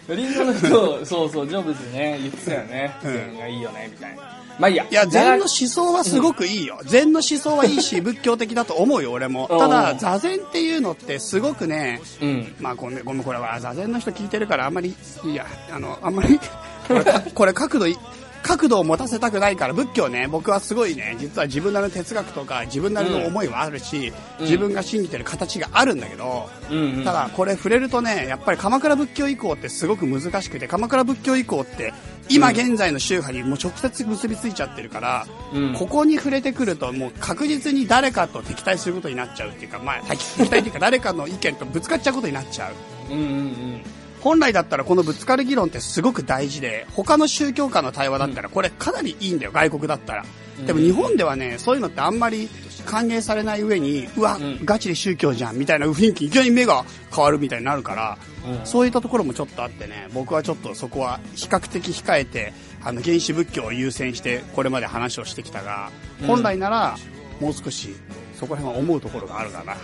リンゴの人そうそうジョブズね。言ってたよね。うん。禅がいいよねみたいな。まあいいや。いや、禅の思想はすごくいいよ。禅の思想はいいし、仏教的だと思うよ、俺も。たうだ、ん座禅っていうのってすごくね、うん。まあごめん、ごめん、これは座禅の人聞いてるからあんまり、いや、あの、あんまり、これ、これ角度い、角度を持たせたくないから、仏教ね、僕はすごいね、実は自分なりの哲学とか、自分なりの思いはあるし、うん。自分が信じてる形があるんだけど、うんうん。ただ、これ触れるとね、やっぱり鎌倉仏教以降ってすごく難しくて、鎌倉仏教以降って、今現在の宗派にもう直接結びついちゃってるから、うん。ここに触れてくると、もう確実に誰かと敵対することになっちゃうっていうか、まあ、敵敵対っていうか、誰かの意見とぶつかっちゃうことになっちゃう。うんうんうん本来だったらこのぶつかる議論ってすごく大事で、他の宗教間の対話だったらこれかなりいいんだよ、外国だったら。でも日本ではね、そういうのってあんまり歓迎されない上に、うわ、うんガチで宗教じゃん、みたいな雰囲気、いきなり目が変わるみたいになるから、うんそういったところもちょっとあってね、僕はちょっとそこは比較的控えて、あの、原始仏教を優先してこれまで話をしてきたが、うん本来ならもう少しそこら辺は思うところがあるかな。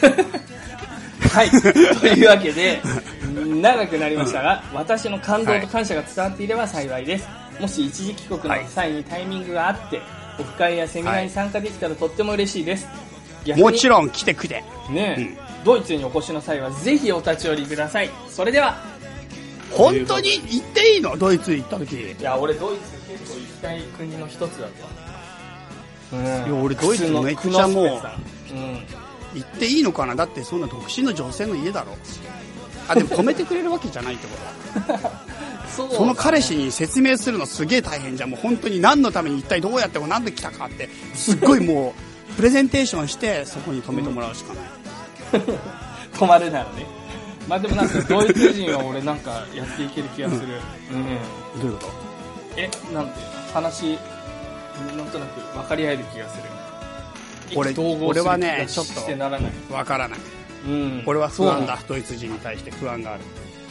はい。というわけで、長くなりましたが、私の感動と感謝が伝わっていれば幸いです。もし一時帰国の際にタイミングがあって、オフ会やセミナーに参加できたらとっても嬉しいです。逆にもちろん来てくれ。ね、ドイツにお越しの際はぜひお立ち寄りください。それでは、本当に行っていいの？ドイツ行った時。いや、俺ドイツ結構行きたい国の一つだった。うん。いや俺ドイツめっちゃもう。行っていいのかな？だってそんな独身の女性の家だろ。あ、でも止めてくれるわけじゃないってこと そうその彼氏に説明するのすげえ大変じゃん。もう本当に何のために一体どうやっても何で来たかって、すっごいもう、プレゼンテーションしてそこに止めてもらうしかない。泊まるならね。まあでもなんかドイツ人は俺なんかやっていける気がする。うん。どういうこえ、なんていうの？話、なんとなく分かり合える気がする。俺俺はねちょっとしてならない。とわからない。うん。俺は不安だそ。ドイツ人に対して不安がある。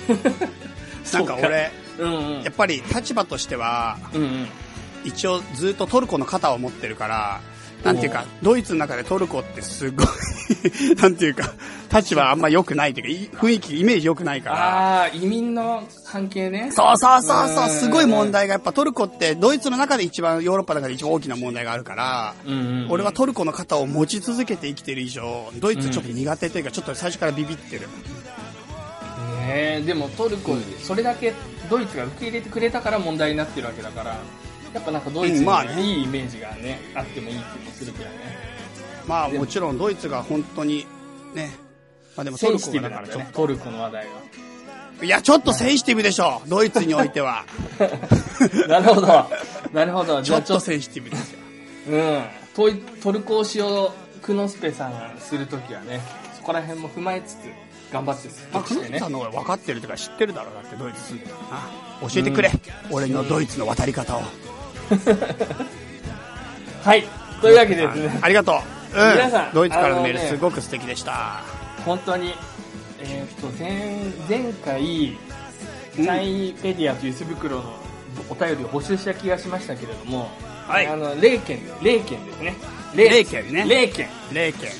う なんか俺、うんうんやっぱり立場としては、うんうん。一応ずっとトルコの肩を持ってるから、なんていうか、ドイツの中でトルコってすごい、なんていうか、立場あんま良くないというか、い雰囲気、イメージ良くないから。ああ、移民の関係ね。そうそうそうそうう、んすごい問題が、やっぱトルコってドイツの中で一番、ヨーロッパの中で一番大きな問題があるから、うんうんうん俺はトルコの肩を持ち続けて生きてる以上、ドイツちょっと苦手というか、ちょっと最初からビビってる。ねえでもトルコ、それだけドイツが受け入れてくれたから問題になってるわけだから、やっぱなんかドイツにいいイメージがね、あってもいい気もするけどね。まあもちろんドイツが本当に、ね、まあでもトルコがだからちょっブなんだね、トルコの話題と、いや、ちょっとセンシティブでしょ、ドイツにおいては。は。なるほど。なるほど。ちょっと、センシティブですよ。うん。トルコ推しをクノスペさんがするときはね、そこら辺も踏まえつつ、頑張って説まあ、クノさん。の方が分かってるとか知ってるだろうだってドイツ住んでるな。教えてくれ、俺のドイツの渡り方を。はい。というわけでですね、ありがとう。皆さんうん。ドイツからのメールすごく素敵でした。本当に、えーっと、前、前回、チャイペディアとゆす袋のお便りを募集した気がしましたけれども、はいあの、霊剣、霊剣ですね。霊剣ね霊剣。霊剣。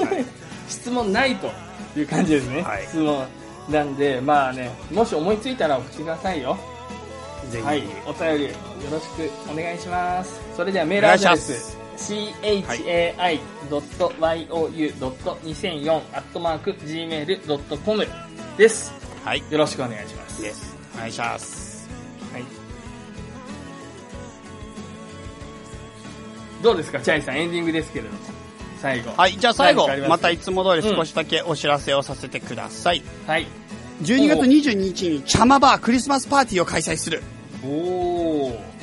質問ないという感じですね。はい質問。なんで、まあね、もし思いついたら送ってくださいよ。ぜひ。はい。お便りよろしくお願いします。それではメールアドレス。chai.2004-2004-gmail.com です。はい。よろしくお願いします。お願いします。はい。どうですか、チャイさん、エンディングですけれども。最後。はい。じゃあ最後またいつも通り少しだけお知らせをさせてください。はい。12月22日にチャマバークリスマスパーティーを開催する。おー。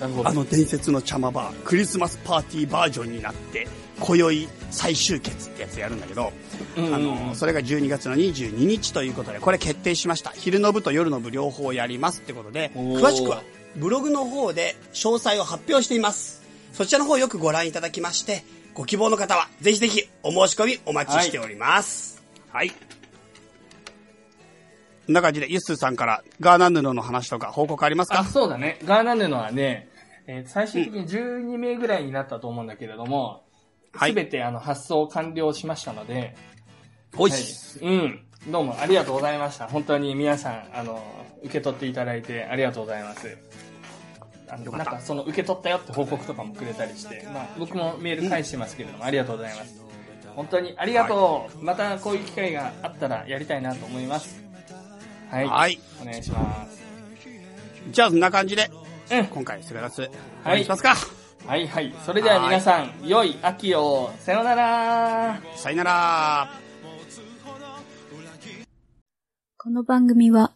なるほど。あの伝説のチャマバー、クリスマスパーティーバージョンになって、今宵再集結ってやつやるんだけど、うんうんうんあの、それが12月の22日ということで、これ決定しました。昼の部と夜の部両方やりますってことで、詳しくはブログの方で詳細を発表しています。そちらの方よくご覧いただきまして、ご希望の方はぜひぜひお申し込みお待ちしております。はい。こんな感じで、ユッスーさんからガーナ布の話とか報告ありますあ、かそうだね。ガーナ布はね、えー最終的に12名ぐらいになったと思うんだけれども、はいすべてあの発送完了しましたので、おいはい。うん。どうもありがとうございました。本当に皆さん、あの、受け取っていただいてありがとうございます。あのなんかその受け取ったよって報告とかもくれたりして、まあ僕もメール返してますけれども、ありがとうございます。本当にありがとう、またこういう機会があったらやりたいなと思います。はい。はい。お願いします。じゃあそんな感じで、うん。今回すがらつ、お願いしますか。はいはい。それでは皆さん、良い秋を。さようなら。さよなら。この番組は、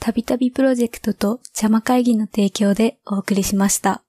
たびたびプロジェクトと邪魔会議の提供でお送りしました。